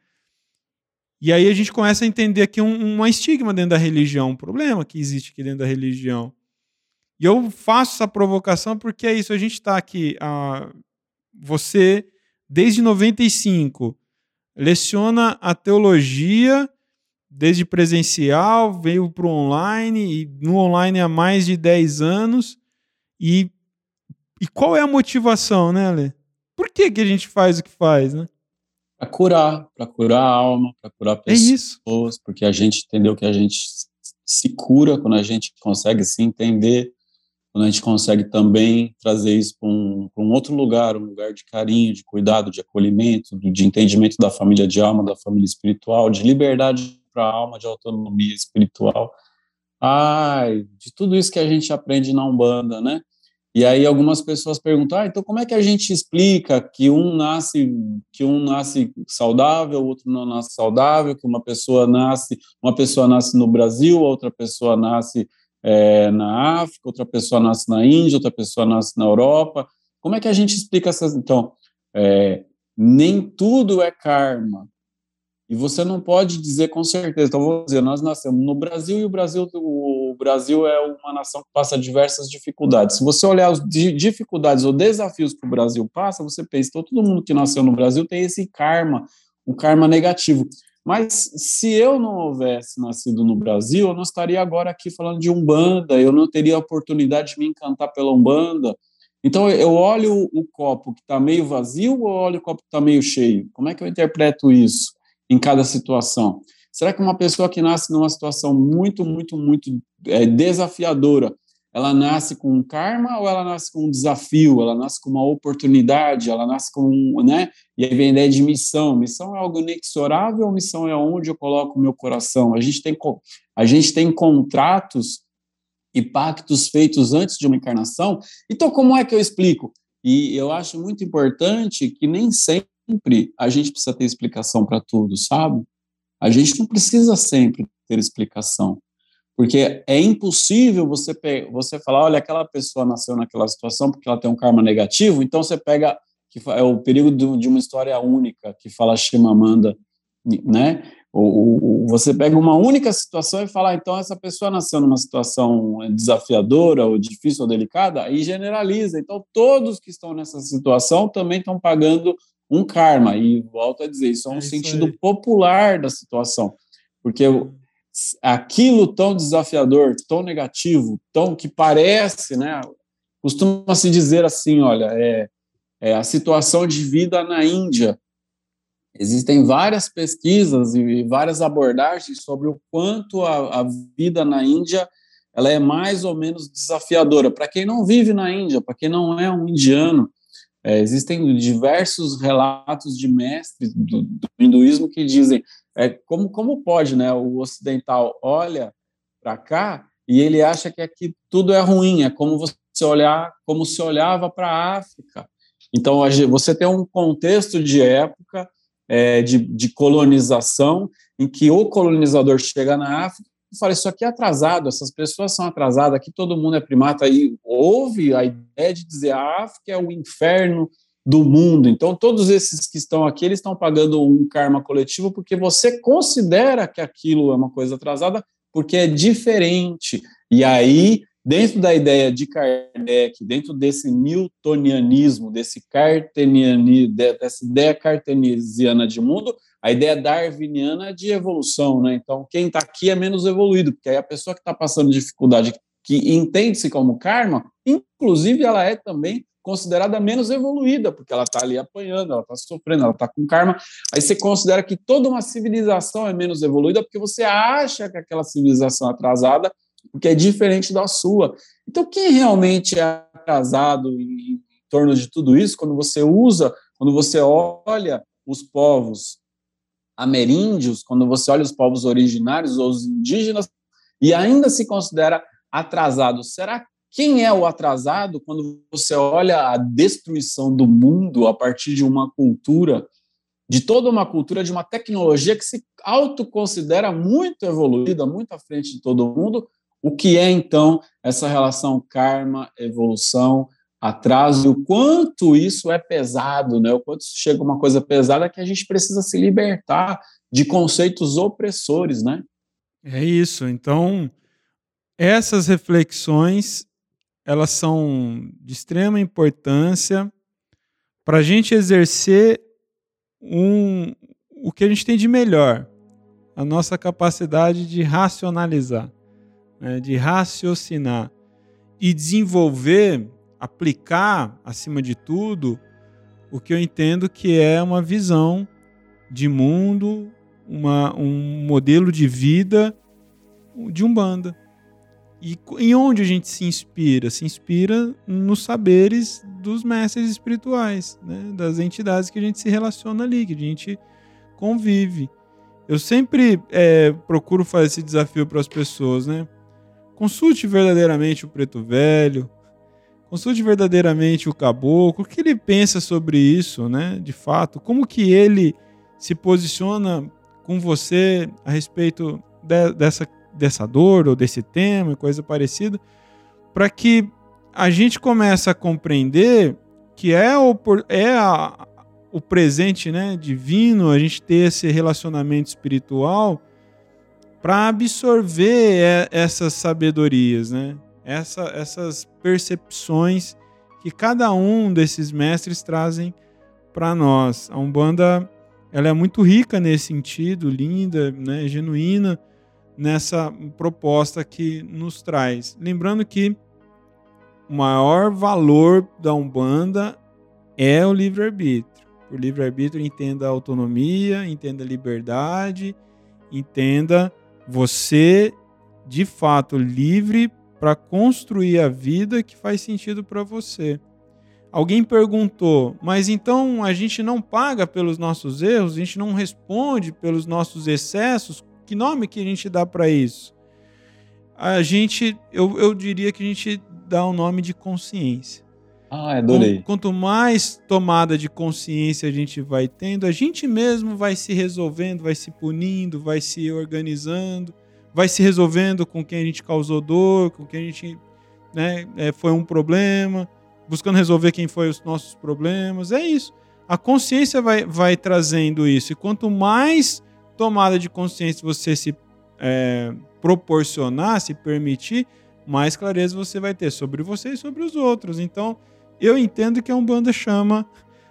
E aí a gente começa a entender aqui um, um estigma dentro da religião, um problema que existe aqui dentro da religião. E eu faço essa provocação porque é isso, a gente está aqui, a, você, desde 95, leciona a teologia desde presencial, veio para o online, e no online há mais de 10 anos, e, e qual é a motivação, né, Ale? Por que, que a gente faz o que faz, né? para curar, para curar a alma, para curar pessoas, é isso. porque a gente entendeu que a gente se cura quando a gente consegue se entender, quando a gente consegue também trazer isso para um, um, outro lugar, um lugar de carinho, de cuidado, de acolhimento, de entendimento da família de alma, da família espiritual, de liberdade para a alma, de autonomia espiritual. Ai, de tudo isso que a gente aprende na Umbanda, né? E aí algumas pessoas perguntam: ah, então como é que a gente explica que um nasce que um nasce saudável, outro não nasce saudável, que uma pessoa nasce uma pessoa nasce no Brasil, outra pessoa nasce é, na África, outra pessoa nasce na Índia, outra pessoa nasce na Europa. Como é que a gente explica essas? Então, é, nem tudo é karma. E você não pode dizer com certeza. Então, vou dizer, nós nascemos no Brasil e o Brasil, o Brasil é uma nação que passa diversas dificuldades. Se você olhar as dificuldades ou desafios que o Brasil passa, você pensa, então, todo mundo que nasceu no Brasil tem esse karma, um karma negativo. Mas se eu não houvesse nascido no Brasil, eu não estaria agora aqui falando de Umbanda, eu não teria a oportunidade de me encantar pela Umbanda. Então, eu olho o copo que está meio vazio ou olho o copo que está meio cheio? Como é que eu interpreto isso? em cada situação? Será que uma pessoa que nasce numa situação muito, muito, muito é, desafiadora, ela nasce com um karma ou ela nasce com um desafio? Ela nasce com uma oportunidade? Ela nasce com, né? E aí vem a ideia de missão. Missão é algo inexorável missão é onde eu coloco o meu coração? A gente tem, a gente tem contratos e pactos feitos antes de uma encarnação. Então, como é que eu explico? E eu acho muito importante que nem sempre a gente precisa ter explicação para tudo, sabe? A gente não precisa sempre ter explicação. Porque é impossível você, você falar, olha, aquela pessoa nasceu naquela situação porque ela tem um karma negativo, então você pega, que é o perigo de uma história única, que fala Shimamanda, né? Ou, você pega uma única situação e fala, ah, então essa pessoa nasceu numa situação desafiadora, ou difícil, ou delicada, e generaliza. Então todos que estão nessa situação também estão pagando um karma. E volto a dizer, isso é um é isso sentido aí. popular da situação, porque aquilo tão desafiador, tão negativo, tão que parece, né? Costuma se dizer assim, olha, é, é a situação de vida na Índia. Existem várias pesquisas e várias abordagens sobre o quanto a, a vida na Índia ela é mais ou menos desafiadora. Para quem não vive na Índia, para quem não é um indiano, é, existem diversos relatos de mestres do, do hinduísmo que dizem é, como, como pode, né? O ocidental olha para cá e ele acha que aqui tudo é ruim, é como você olhar, como se olhava para a África. Então, você tem um contexto de época é, de, de colonização em que o colonizador chega na África e fala: Isso aqui é atrasado, essas pessoas são atrasadas, aqui todo mundo é primata. E houve a ideia de dizer: a África é o inferno do mundo. Então, todos esses que estão aqui, eles estão pagando um karma coletivo porque você considera que aquilo é uma coisa atrasada, porque é diferente. E aí, dentro da ideia de Kardec, dentro desse newtonianismo, desse dessa ideia cartesiana de mundo, a ideia darwiniana de evolução, né? Então, quem está aqui é menos evoluído, porque aí a pessoa que está passando dificuldade, que entende-se como karma, inclusive ela é também considerada menos evoluída, porque ela está ali apanhando, ela está sofrendo, ela está com karma. Aí você considera que toda uma civilização é menos evoluída porque você acha que aquela civilização atrasada, porque é diferente da sua. Então, quem realmente é atrasado em, em torno de tudo isso, quando você usa, quando você olha os povos ameríndios, quando você olha os povos originários ou os indígenas, e ainda se considera atrasado. Será quem é o atrasado quando você olha a destruição do mundo a partir de uma cultura, de toda uma cultura, de uma tecnologia que se autoconsidera muito evoluída, muito à frente de todo mundo? O que é então essa relação karma, evolução, atraso, e o quanto isso é pesado, né? O quanto chega uma coisa pesada que a gente precisa se libertar de conceitos opressores, né? É isso. Então, essas reflexões elas são de extrema importância para a gente exercer um, o que a gente tem de melhor, a nossa capacidade de racionalizar, né, de raciocinar e desenvolver aplicar, acima de tudo, o que eu entendo que é uma visão de mundo, uma, um modelo de vida de Umbanda. E em onde a gente se inspira? Se inspira nos saberes dos mestres espirituais, né? das entidades que a gente se relaciona ali, que a gente convive. Eu sempre é, procuro fazer esse desafio para as pessoas, né? Consulte verdadeiramente o preto velho, Consulte verdadeiramente o caboclo, o que ele pensa sobre isso, né? De fato, como que ele se posiciona com você a respeito de, dessa, dessa dor ou desse tema, coisa parecida, para que a gente comece a compreender que é o, é a, o presente né, divino, a gente ter esse relacionamento espiritual para absorver essas sabedorias, né? essa, essas percepções que cada um desses mestres trazem para nós. A Umbanda ela é muito rica nesse sentido, linda, né, genuína nessa proposta que nos traz. Lembrando que o maior valor da Umbanda é o livre-arbítrio. Por livre-arbítrio, entenda a autonomia, entenda a liberdade, entenda você de fato livre para construir a vida que faz sentido para você. Alguém perguntou, mas então a gente não paga pelos nossos erros, a gente não responde pelos nossos excessos? Que nome que a gente dá para isso? A gente, eu, eu diria que a gente dá o nome de consciência. Ah, adorei. Quanto mais tomada de consciência a gente vai tendo, a gente mesmo vai se resolvendo, vai se punindo, vai se organizando vai se resolvendo com quem a gente causou dor, com quem a gente né, é, foi um problema, buscando resolver quem foi os nossos problemas. É isso. A consciência vai, vai trazendo isso. E quanto mais tomada de consciência você se é, proporcionar, se permitir, mais clareza você vai ter sobre você e sobre os outros. Então, eu entendo que a Umbanda chama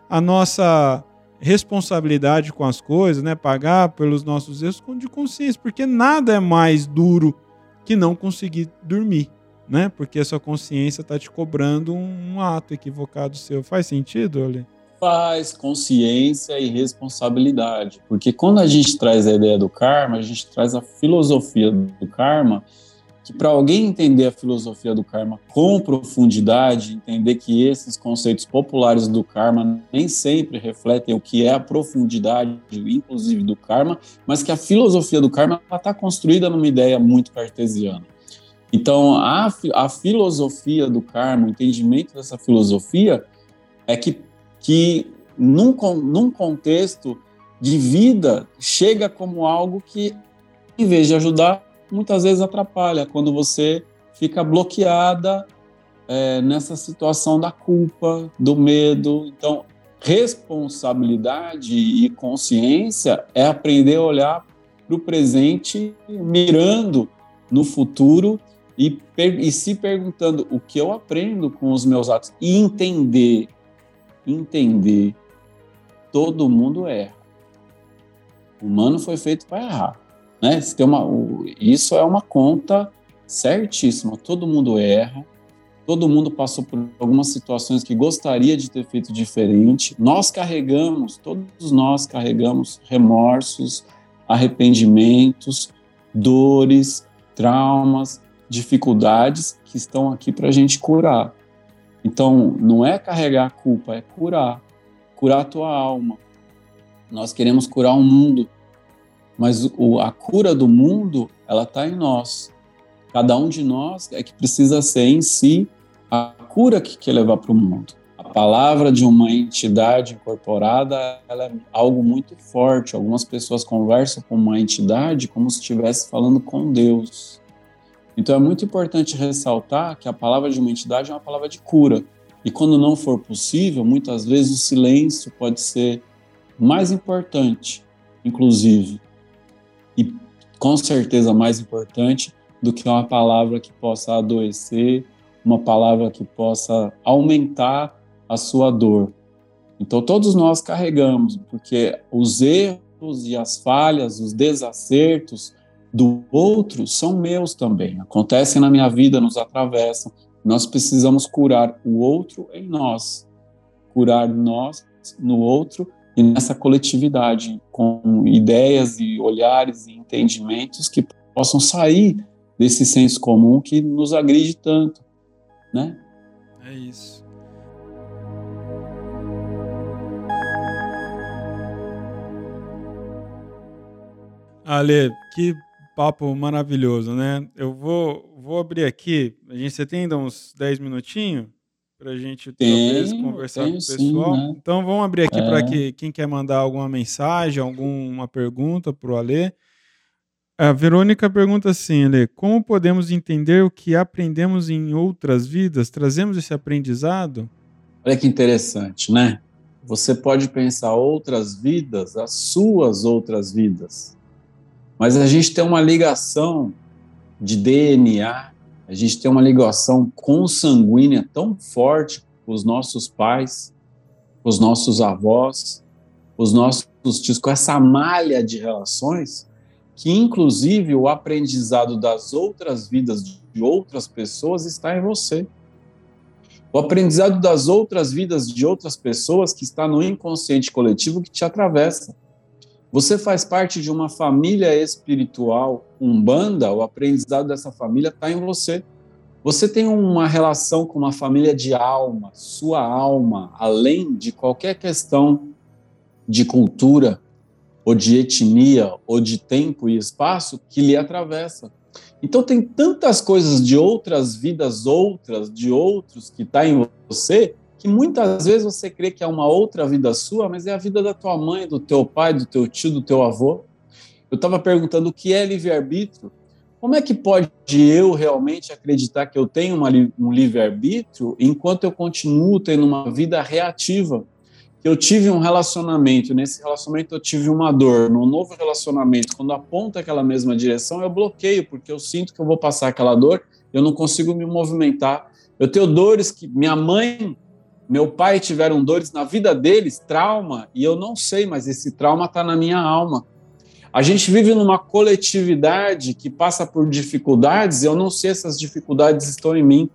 a nossa responsabilidade com as coisas, né? Pagar pelos nossos erros de consciência, porque nada é mais duro que não conseguir dormir, né? Porque a sua consciência está te cobrando um, ato equivocado seu. Faz sentido, Ali? Faz consciência e responsabilidade, porque quando a gente traz a ideia do karma, a gente traz a filosofia do karma que para alguém entender a filosofia do karma com profundidade, entender que esses conceitos populares do karma nem sempre refletem o que é a profundidade, inclusive do karma, mas que a filosofia do karma está construída numa ideia muito cartesiana. Então, a, a filosofia do karma, o entendimento dessa filosofia, é que, que num, num contexto de vida, chega como algo que, em vez de ajudar, muitas vezes atrapalha quando você fica bloqueada é, nessa situação da culpa, do medo. Então, responsabilidade e consciência é aprender a olhar para o presente, mirando no futuro e, e, se perguntando o que eu aprendo com os meus atos e entender, entender, todo mundo erra. O humano foi feito para errar. Né? Tem uma, isso é uma conta certíssima. Todo mundo erra, todo mundo passou por algumas situações que gostaria de ter feito diferente. Nós carregamos, todos nós carregamos remorsos, arrependimentos, dores, traumas, dificuldades que estão aqui para a gente curar. Então, não é carregar a culpa, é curar. Curar a tua alma. Nós queremos curar o mundo mas o, a cura do mundo, ela está em nós. Cada um de nós é que precisa ser em si a cura que quer levar para o mundo. A palavra de uma entidade incorporada ela é algo muito forte. Algumas pessoas conversam com uma entidade como se estivesse falando com Deus. Então é muito importante ressaltar que a palavra de uma entidade é uma palavra de cura. E quando não for possível, muitas vezes o silêncio pode ser mais importante, inclusive, e com certeza mais importante do que uma palavra que possa adoecer, uma palavra que possa aumentar a sua dor. Então todos nós carregamos, porque os erros e as falhas, os desacertos do outro são meus também. Acontecem na minha vida, nos atravessam. Nós precisamos curar o outro em nós, curar nós no outro e nessa coletividade, com ideias e olhares e entendimentos que possam sair desse senso comum que nos agride tanto, né? É isso. Ale, que papo maravilhoso, né? Eu vou, vou abrir aqui. A gente, você tem ainda uns 10 minutinhos? Para a gente talvez conversar com o pessoal. Sim, né? Então vamos abrir aqui é. para que quem quer mandar alguma mensagem, alguma pergunta para o Alê. A Verônica pergunta assim, Alê, como podemos entender o que aprendemos em outras vidas? Trazemos esse aprendizado? Olha que interessante, né? Você pode pensar outras vidas, as suas outras vidas. Mas a gente tem uma ligação de DNA a gente tem uma ligação consanguínea tão forte com os nossos pais, com os nossos avós, os nossos tios, com essa malha de relações, que inclusive o aprendizado das outras vidas de outras pessoas está em você. O aprendizado das outras vidas de outras pessoas que está no inconsciente coletivo que te atravessa. Você faz parte de uma família espiritual umbanda, o aprendizado dessa família está em você. Você tem uma relação com uma família de alma, sua alma, além de qualquer questão de cultura, ou de etnia, ou de tempo e espaço que lhe atravessa. Então tem tantas coisas de outras vidas outras, de outros que está em você, que muitas vezes você crê que é uma outra vida sua, mas é a vida da tua mãe, do teu pai, do teu tio, do teu avô. Eu estava perguntando o que é livre-arbítrio. Como é que pode eu realmente acreditar que eu tenho uma, um livre-arbítrio enquanto eu continuo tendo uma vida reativa? Eu tive um relacionamento, nesse relacionamento eu tive uma dor, num novo relacionamento, quando aponta aquela mesma direção, eu bloqueio, porque eu sinto que eu vou passar aquela dor, eu não consigo me movimentar. Eu tenho dores que minha mãe meu pai tiveram dores na vida deles, trauma, e eu não sei, mas esse trauma está na minha alma. A gente vive numa coletividade que passa por dificuldades, e eu não sei se essas dificuldades estão em mim.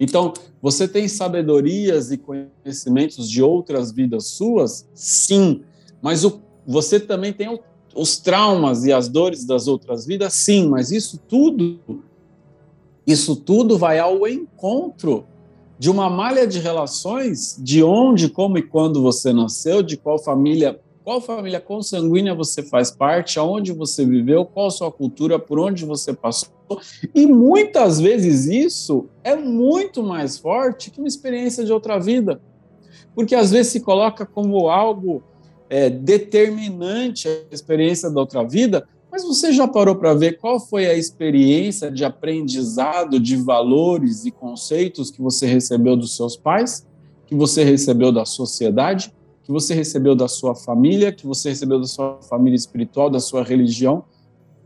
Então, você tem sabedorias e conhecimentos de outras vidas suas? Sim. Mas o, você também tem o, os traumas e as dores das outras vidas? Sim. Mas isso tudo, isso tudo vai ao encontro de uma malha de relações, de onde, como e quando você nasceu, de qual família, qual família consanguínea você faz parte, aonde você viveu, qual sua cultura, por onde você passou. E muitas vezes isso é muito mais forte que uma experiência de outra vida. Porque às vezes se coloca como algo é, determinante a experiência da outra vida, mas você já parou para ver qual foi a experiência de aprendizado de valores e conceitos que você recebeu dos seus pais, que você recebeu da sociedade, que você recebeu da sua família, que você recebeu da sua família espiritual, da sua religião?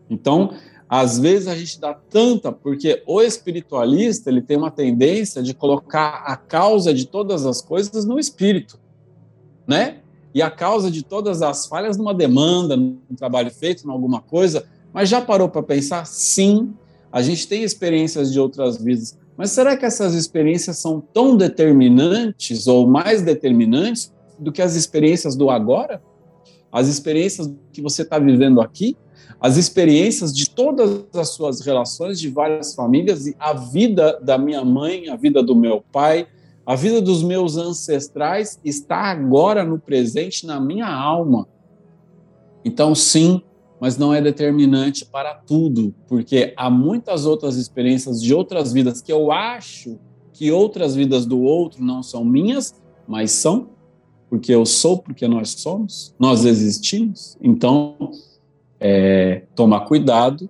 Então, às vezes a gente dá tanta, porque o espiritualista ele tem uma tendência de colocar a causa de todas as coisas no espírito, né? E a causa de todas as falhas numa demanda, num trabalho feito, em alguma coisa, mas já parou para pensar? Sim, a gente tem experiências de outras vidas, mas será que essas experiências são tão determinantes ou mais determinantes do que as experiências do agora? As experiências que você está vivendo aqui? As experiências de todas as suas relações de várias famílias a vida da minha mãe, a vida do meu pai, a vida dos meus ancestrais está agora no presente, na minha alma. Então, sim, mas não é determinante para tudo, porque há muitas outras experiências de outras vidas que eu acho que outras vidas do outro não são minhas, mas são, porque eu sou, porque nós somos, nós existimos. Então, é, tomar cuidado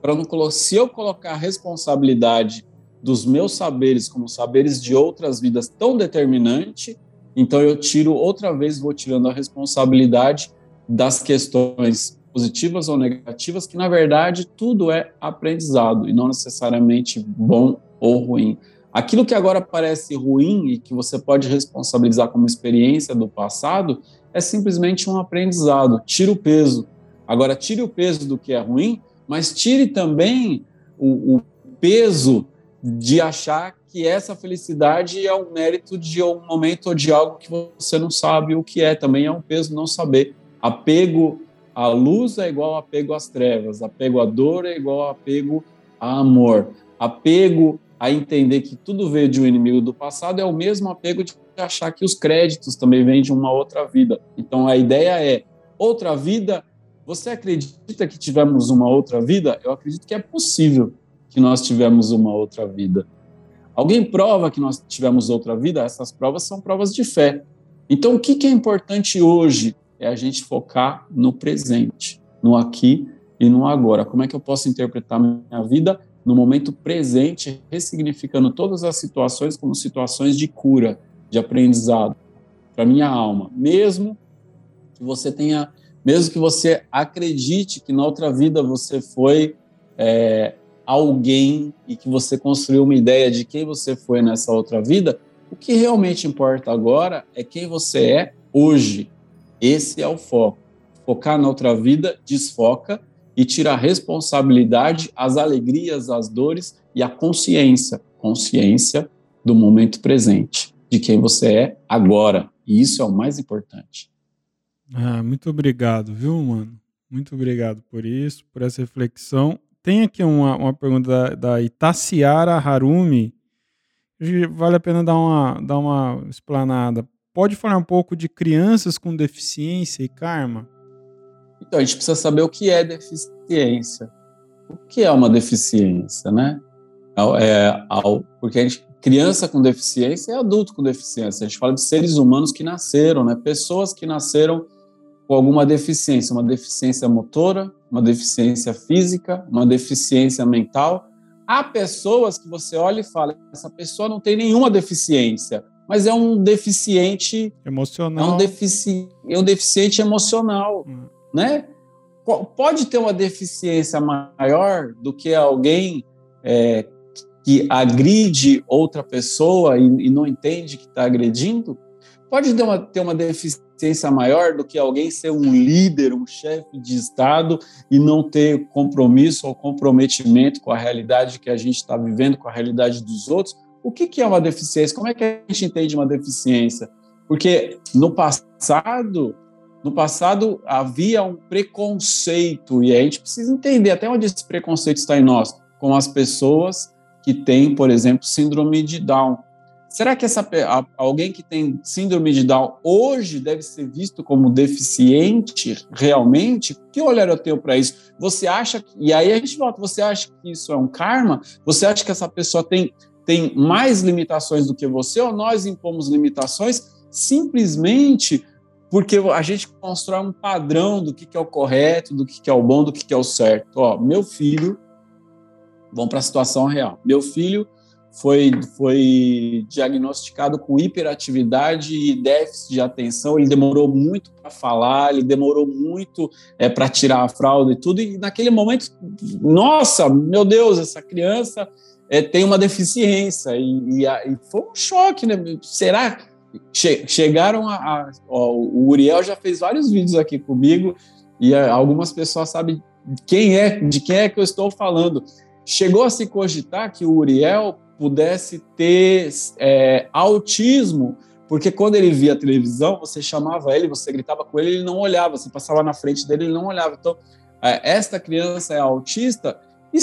para não. Se eu colocar responsabilidade dos meus saberes como saberes de outras vidas tão determinante, então eu tiro outra vez, vou tirando a responsabilidade das questões positivas ou negativas, que na verdade tudo é aprendizado e não necessariamente bom ou ruim. Aquilo que agora parece ruim e que você pode responsabilizar como experiência do passado é simplesmente um aprendizado. Tira o peso. Agora, tire o peso do que é ruim, mas tire também o, o peso de achar que essa felicidade é um mérito de um momento ou de algo que você não sabe o que é. Também é um peso não saber. Apego à luz é igual apego às trevas. Apego à dor é igual apego a amor. Apego a entender que tudo veio de um inimigo do passado é o mesmo apego de achar que os créditos também vêm de uma outra vida. Então a ideia é outra vida. Você acredita que tivemos uma outra vida? Eu acredito que é possível que nós tivemos uma outra vida. Alguém prova que nós tivemos outra vida? Essas provas são provas de fé. Então, o que é importante hoje é a gente focar no presente, no aqui e no agora. Como é que eu posso interpretar minha vida no momento presente, ressignificando todas as situações como situações de cura, de aprendizado para minha alma, mesmo que você tenha, mesmo que você acredite que na outra vida você foi é, alguém e que você construiu uma ideia de quem você foi nessa outra vida, o que realmente importa agora é quem você é hoje. Esse é o foco. Focar na outra vida desfoca e tira a responsabilidade, as alegrias, as dores e a consciência, consciência do momento presente, de quem você é agora. E isso é o mais importante. Ah, muito obrigado, viu, mano? Muito obrigado por isso, por essa reflexão tem aqui uma, uma pergunta da, da Itaciara Harumi. Vale a pena dar uma, dar uma explanada. Pode falar um pouco de crianças com deficiência e karma? Então, a gente precisa saber o que é deficiência. O que é uma deficiência, né? É, porque a gente, criança com deficiência é adulto com deficiência. A gente fala de seres humanos que nasceram, né? Pessoas que nasceram com alguma deficiência, uma deficiência motora, uma deficiência física, uma deficiência mental. Há pessoas que você olha e fala, essa pessoa não tem nenhuma deficiência, mas é um deficiente emocional. É um, defici, é um deficiente emocional, hum. né? Pode ter uma deficiência maior do que alguém é, que agride outra pessoa e, e não entende que está agredindo? Pode ter uma, ter uma deficiência existência maior do que alguém ser um líder, um chefe de Estado e não ter compromisso ou comprometimento com a realidade que a gente está vivendo, com a realidade dos outros? O que, que é uma deficiência? Como é que a gente entende uma deficiência? Porque no passado, no passado havia um preconceito e a gente precisa entender até onde esse preconceito está em nós, com as pessoas que têm, por exemplo, síndrome de Down Será que essa, alguém que tem síndrome de Down hoje deve ser visto como deficiente realmente? Que olhar eu tenho para isso? Você acha, e aí a gente volta, você acha que isso é um karma? Você acha que essa pessoa tem, tem mais limitações do que você ou nós impomos limitações simplesmente porque a gente constrói um padrão do que, que é o correto, do que, que é o bom, do que, que é o certo. Ó, meu filho, vamos para a situação real. Meu filho foi, foi diagnosticado com hiperatividade e déficit de atenção. Ele demorou muito para falar, ele demorou muito é, para tirar a fralda e tudo. E naquele momento, nossa, meu Deus, essa criança é, tem uma deficiência. E, e, e, foi um choque, né? Será? Che, chegaram a. a ó, o Uriel já fez vários vídeos aqui comigo e a, algumas pessoas sabem quem é, de quem é que eu estou falando. Chegou a se cogitar que o Uriel pudesse ter é, autismo, porque quando ele via a televisão, você chamava ele, você gritava com ele, ele não olhava, você passava na frente dele, ele não olhava. Então, é, esta criança é autista, e,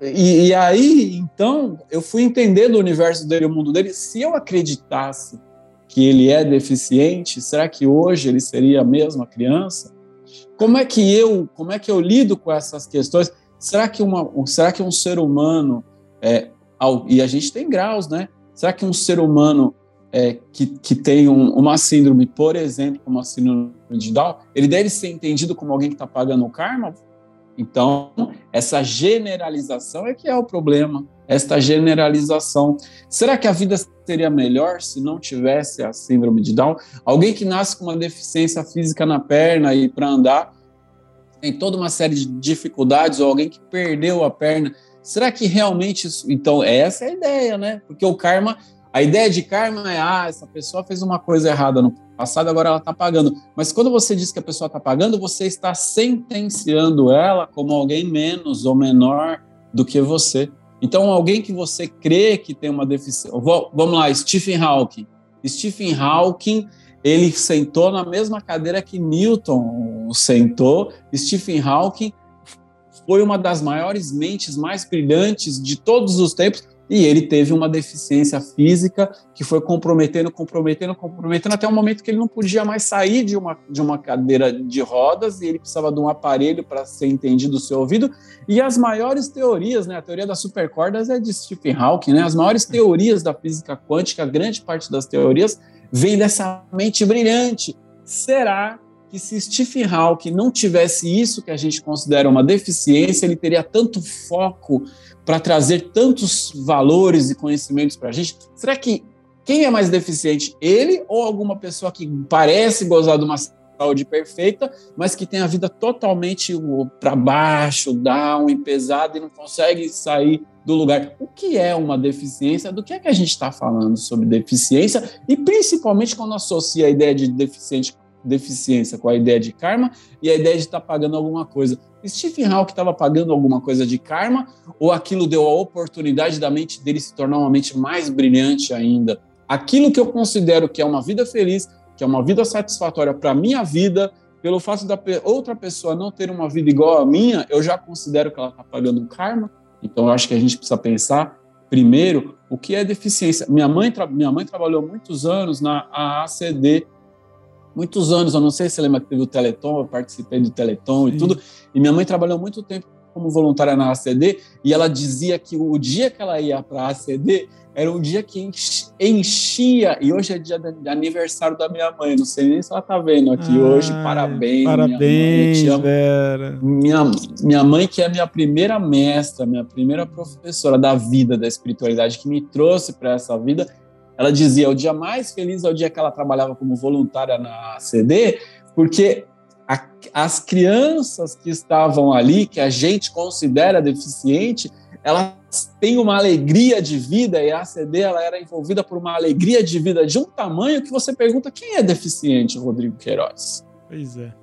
e, e, aí, então, eu fui entender do universo dele, o mundo dele. Se eu acreditasse que ele é deficiente, será que hoje ele seria a mesma criança? Como é que eu, como é que eu lido com essas questões? Será que, uma, será que um ser humano, é, e a gente tem graus, né? Será que um ser humano é, que, que tem um, uma síndrome, por exemplo, como a síndrome de Down, ele deve ser entendido como alguém que está pagando o karma? Então, essa generalização é que é o problema, esta generalização. Será que a vida seria melhor se não tivesse a síndrome de Down? Alguém que nasce com uma deficiência física na perna e para andar tem toda uma série de dificuldades, ou alguém que perdeu a perna, será que realmente isso. Então, essa é a ideia, né? Porque o karma a ideia de karma é, ah, essa pessoa fez uma coisa errada no passado, agora ela está pagando. Mas quando você diz que a pessoa está pagando, você está sentenciando ela como alguém menos ou menor do que você. Então, alguém que você crê que tem uma deficiência. Vamos lá, Stephen Hawking. Stephen Hawking, ele sentou na mesma cadeira que Newton sentou. Stephen Hawking foi uma das maiores mentes mais brilhantes de todos os tempos e ele teve uma deficiência física que foi comprometendo, comprometendo, comprometendo até o momento que ele não podia mais sair de uma, de uma cadeira de rodas e ele precisava de um aparelho para ser entendido o seu ouvido. E as maiores teorias, né, a teoria das supercordas é de Stephen Hawking, né, as maiores teorias da física quântica, grande parte das teorias vem dessa mente brilhante. Será que se Stephen Hawking não tivesse isso que a gente considera uma deficiência, ele teria tanto foco para trazer tantos valores e conhecimentos para a gente? Será que quem é mais deficiente, ele ou alguma pessoa que parece gozar de uma saúde perfeita, mas que tem a vida totalmente para baixo, down pesada e não consegue sair do lugar. O que é uma deficiência? Do que é que a gente está falando sobre deficiência? E principalmente quando associa a ideia de deficiente deficiência com a ideia de karma e a ideia de estar tá pagando alguma coisa. Stephen Hawking estava pagando alguma coisa de karma ou aquilo deu a oportunidade da mente dele se tornar uma mente mais brilhante ainda? Aquilo que eu considero que é uma vida feliz, que é uma vida satisfatória para minha vida, pelo fato da outra pessoa não ter uma vida igual à minha, eu já considero que ela está pagando um karma. Então eu acho que a gente precisa pensar primeiro o que é deficiência. Minha mãe, minha mãe trabalhou muitos anos na AACD, muitos anos, eu não sei se você lembra que teve o Teleton, eu participei do Teleton Sim. e tudo, e minha mãe trabalhou muito tempo como voluntária na ACD, e ela dizia que o dia que ela ia para a ACD era um dia que enchia, e hoje é dia de aniversário da minha mãe, não sei nem se ela tá vendo aqui ah, hoje, parabéns, parabéns, minha mãe, Vera. Minha, minha mãe que é minha primeira mestra, minha primeira professora da vida, da espiritualidade, que me trouxe para essa vida, ela dizia: o dia mais feliz é o dia que ela trabalhava como voluntária na CD, porque a, as crianças que estavam ali, que a gente considera deficiente, elas têm uma alegria de vida e a ACD ela era envolvida por uma alegria de vida de um tamanho que você pergunta quem é deficiente, Rodrigo Queiroz? Pois é.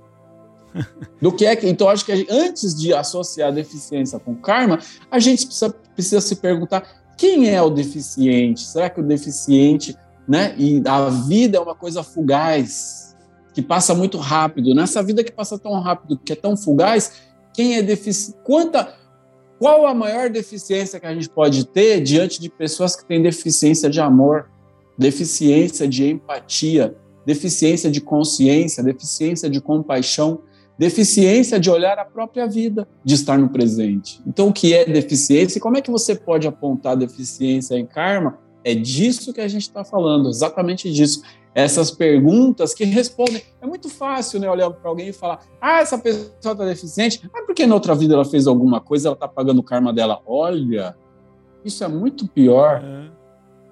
Do que é que então acho que gente, antes de associar a deficiência com karma, a gente precisa, precisa se perguntar quem é o deficiente? Será que o deficiente, né? E a vida é uma coisa fugaz, que passa muito rápido. Nessa vida que passa tão rápido, que é tão fugaz, quem é deficiente? Quanta qual a maior deficiência que a gente pode ter diante de pessoas que têm deficiência de amor, deficiência de empatia, deficiência de consciência, deficiência de compaixão? Deficiência de olhar a própria vida, de estar no presente. Então, o que é deficiência e como é que você pode apontar deficiência em karma? É disso que a gente está falando, exatamente disso. Essas perguntas que respondem. É muito fácil, né? Olhar para alguém e falar: ah, essa pessoa está deficiente, mas porque na outra vida ela fez alguma coisa, ela está pagando o karma dela. Olha, isso é muito pior. É.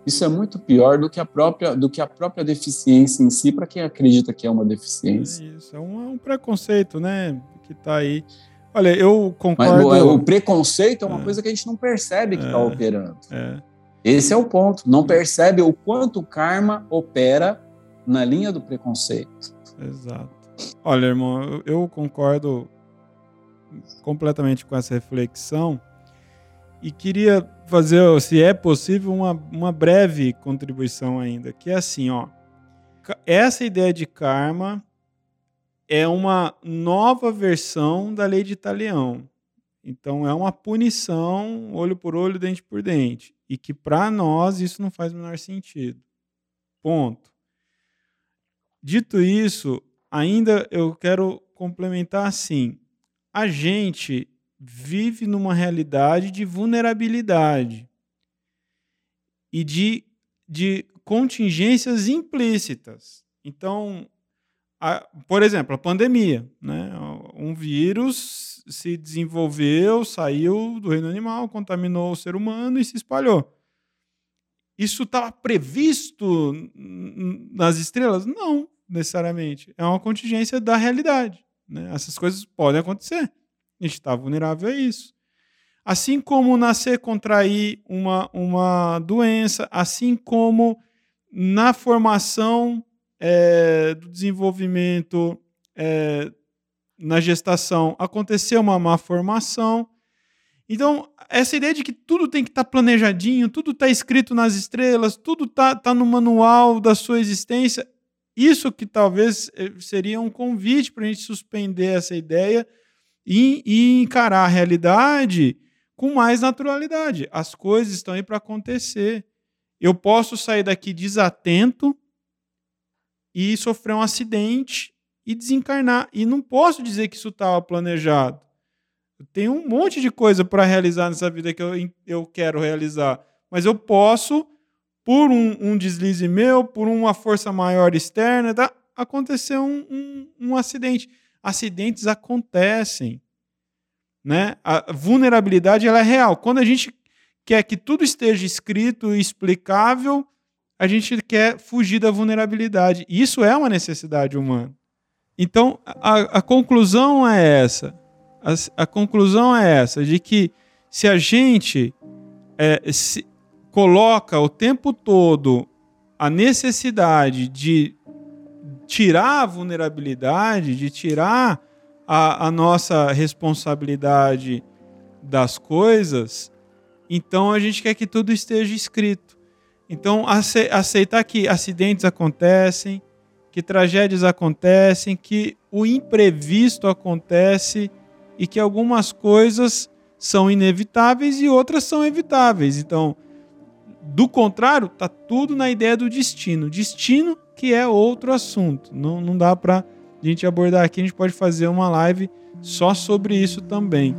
Isso é muito pior do que a própria, do que a própria deficiência em si, para quem acredita que é uma deficiência. É isso, é um, é um preconceito, né? Que está aí. Olha, eu concordo. Mas, o preconceito é uma é. coisa que a gente não percebe que está é. operando. É. Esse é o ponto. Não percebe o quanto o karma opera na linha do preconceito. Exato. Olha, irmão, eu concordo completamente com essa reflexão e queria fazer, se é possível, uma, uma breve contribuição ainda, que é assim, ó. Essa ideia de karma é uma nova versão da lei de Italião. Então é uma punição, olho por olho, dente por dente, e que para nós isso não faz o menor sentido. Ponto. Dito isso, ainda eu quero complementar assim: a gente vive numa realidade de vulnerabilidade e de, de contingências implícitas. Então, a, por exemplo, a pandemia, né? Um vírus se desenvolveu, saiu do reino animal, contaminou o ser humano e se espalhou. Isso estava previsto nas estrelas? Não, necessariamente. É uma contingência da realidade. Né? Essas coisas podem acontecer. Está vulnerável a isso. Assim como nascer, contrair uma, uma doença, assim como na formação é, do desenvolvimento, é, na gestação, acontecer uma má formação. Então, essa ideia de que tudo tem que estar tá planejadinho, tudo está escrito nas estrelas, tudo está tá no manual da sua existência, isso que talvez eh, seria um convite para a gente suspender essa ideia e, e, encarar a realidade com mais naturalidade. As coisas estão aí para acontecer. Eu posso sair daqui desatento e sofrer um acidente e desencarnar. E não posso dizer que isso estava planejado. Eu tenho um monte de coisa para realizar nessa vida que eu, eu quero realizar. Mas eu posso por um, um, deslize meu, por uma força maior externa, tá? aconteceu um, um, um, acidente. Acidentes acontecem. Né? A vulnerabilidade ela é real. Quando a gente quer que tudo esteja escrito e explicável, a gente quer fugir da vulnerabilidade. Isso é uma necessidade humana. Então, a, a conclusão é essa. A, a, conclusão é essa, de que se a gente é, se, coloca o tempo todo a necessidade de tirar a vulnerabilidade, de tirar a, a nossa responsabilidade das coisas, então a gente quer que tudo esteja escrito. Então, aceitar que acidentes acontecem, que tragédias acontecem, que o imprevisto acontece e que algumas coisas são inevitáveis e outras são evitáveis. Então, do contrário, tá tudo na ideia do destino. Destino que é outro assunto. Não, não dá para a gente abordar aqui. A gente pode fazer uma live só sobre isso também.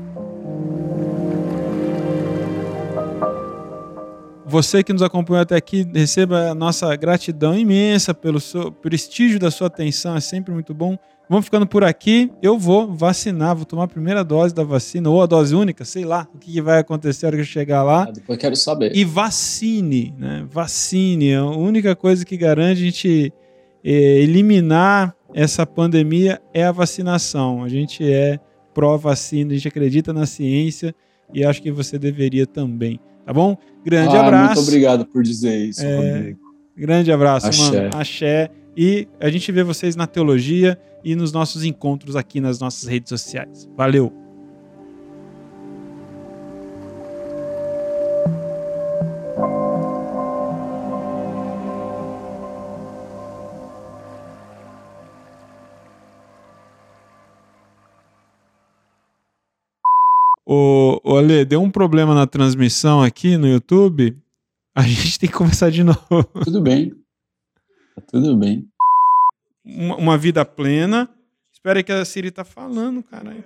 Você que nos acompanhou até aqui, receba a nossa gratidão imensa pelo seu prestígio da sua atenção, é sempre muito bom. Vamos ficando por aqui. Eu vou vacinar, vou tomar a primeira dose da vacina, ou a dose única, sei lá o que vai acontecer na hora que eu chegar lá. Ah, depois quero saber. E vacine, né? Vacine. A única coisa que garante a gente é, eliminar essa pandemia é a vacinação. A gente é pró-vacina, a gente acredita na ciência e acho que você deveria também. Tá bom? Grande ah, abraço. Muito obrigado por dizer isso, é, Rodrigo. Grande abraço, Axé. mano. Axé. E a gente vê vocês na teologia e nos nossos encontros aqui nas nossas redes sociais. Valeu! Ô, ô Ale, deu um problema na transmissão aqui no YouTube. A gente tem que começar de novo. Tudo bem. Tudo bem uma, vida plena. Espera aí que a Siri tá falando, caralho.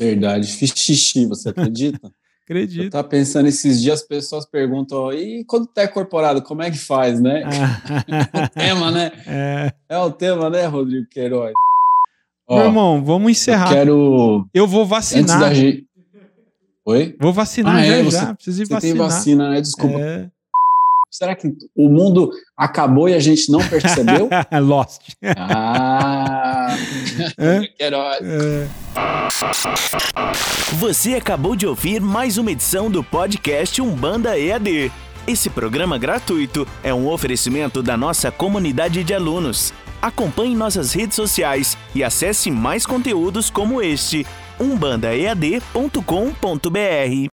Verdade, fiz xixi, você acredita? Acredito. Eu tava pensando esses dias, as pessoas perguntam, e quando tá incorporado, como é que faz, né? é o tema, né? É. é o tema, né, Rodrigo Queiroz? Meu irmão, vamos encerrar. Eu quero. Eu vou vacinar. Da... Oi? Vou vacinar ah, já, é, já. Preciso ir você vacinar. tem vacina, né? Desculpa. É. Será que o mundo acabou e a gente não percebeu? Lost. Ah, é? É. Você acabou de ouvir mais uma edição do podcast Umbanda EAD. Esse programa gratuito é um oferecimento da nossa comunidade de alunos. Acompanhe nossas redes sociais e acesse mais conteúdos como este umbandaead.com.br.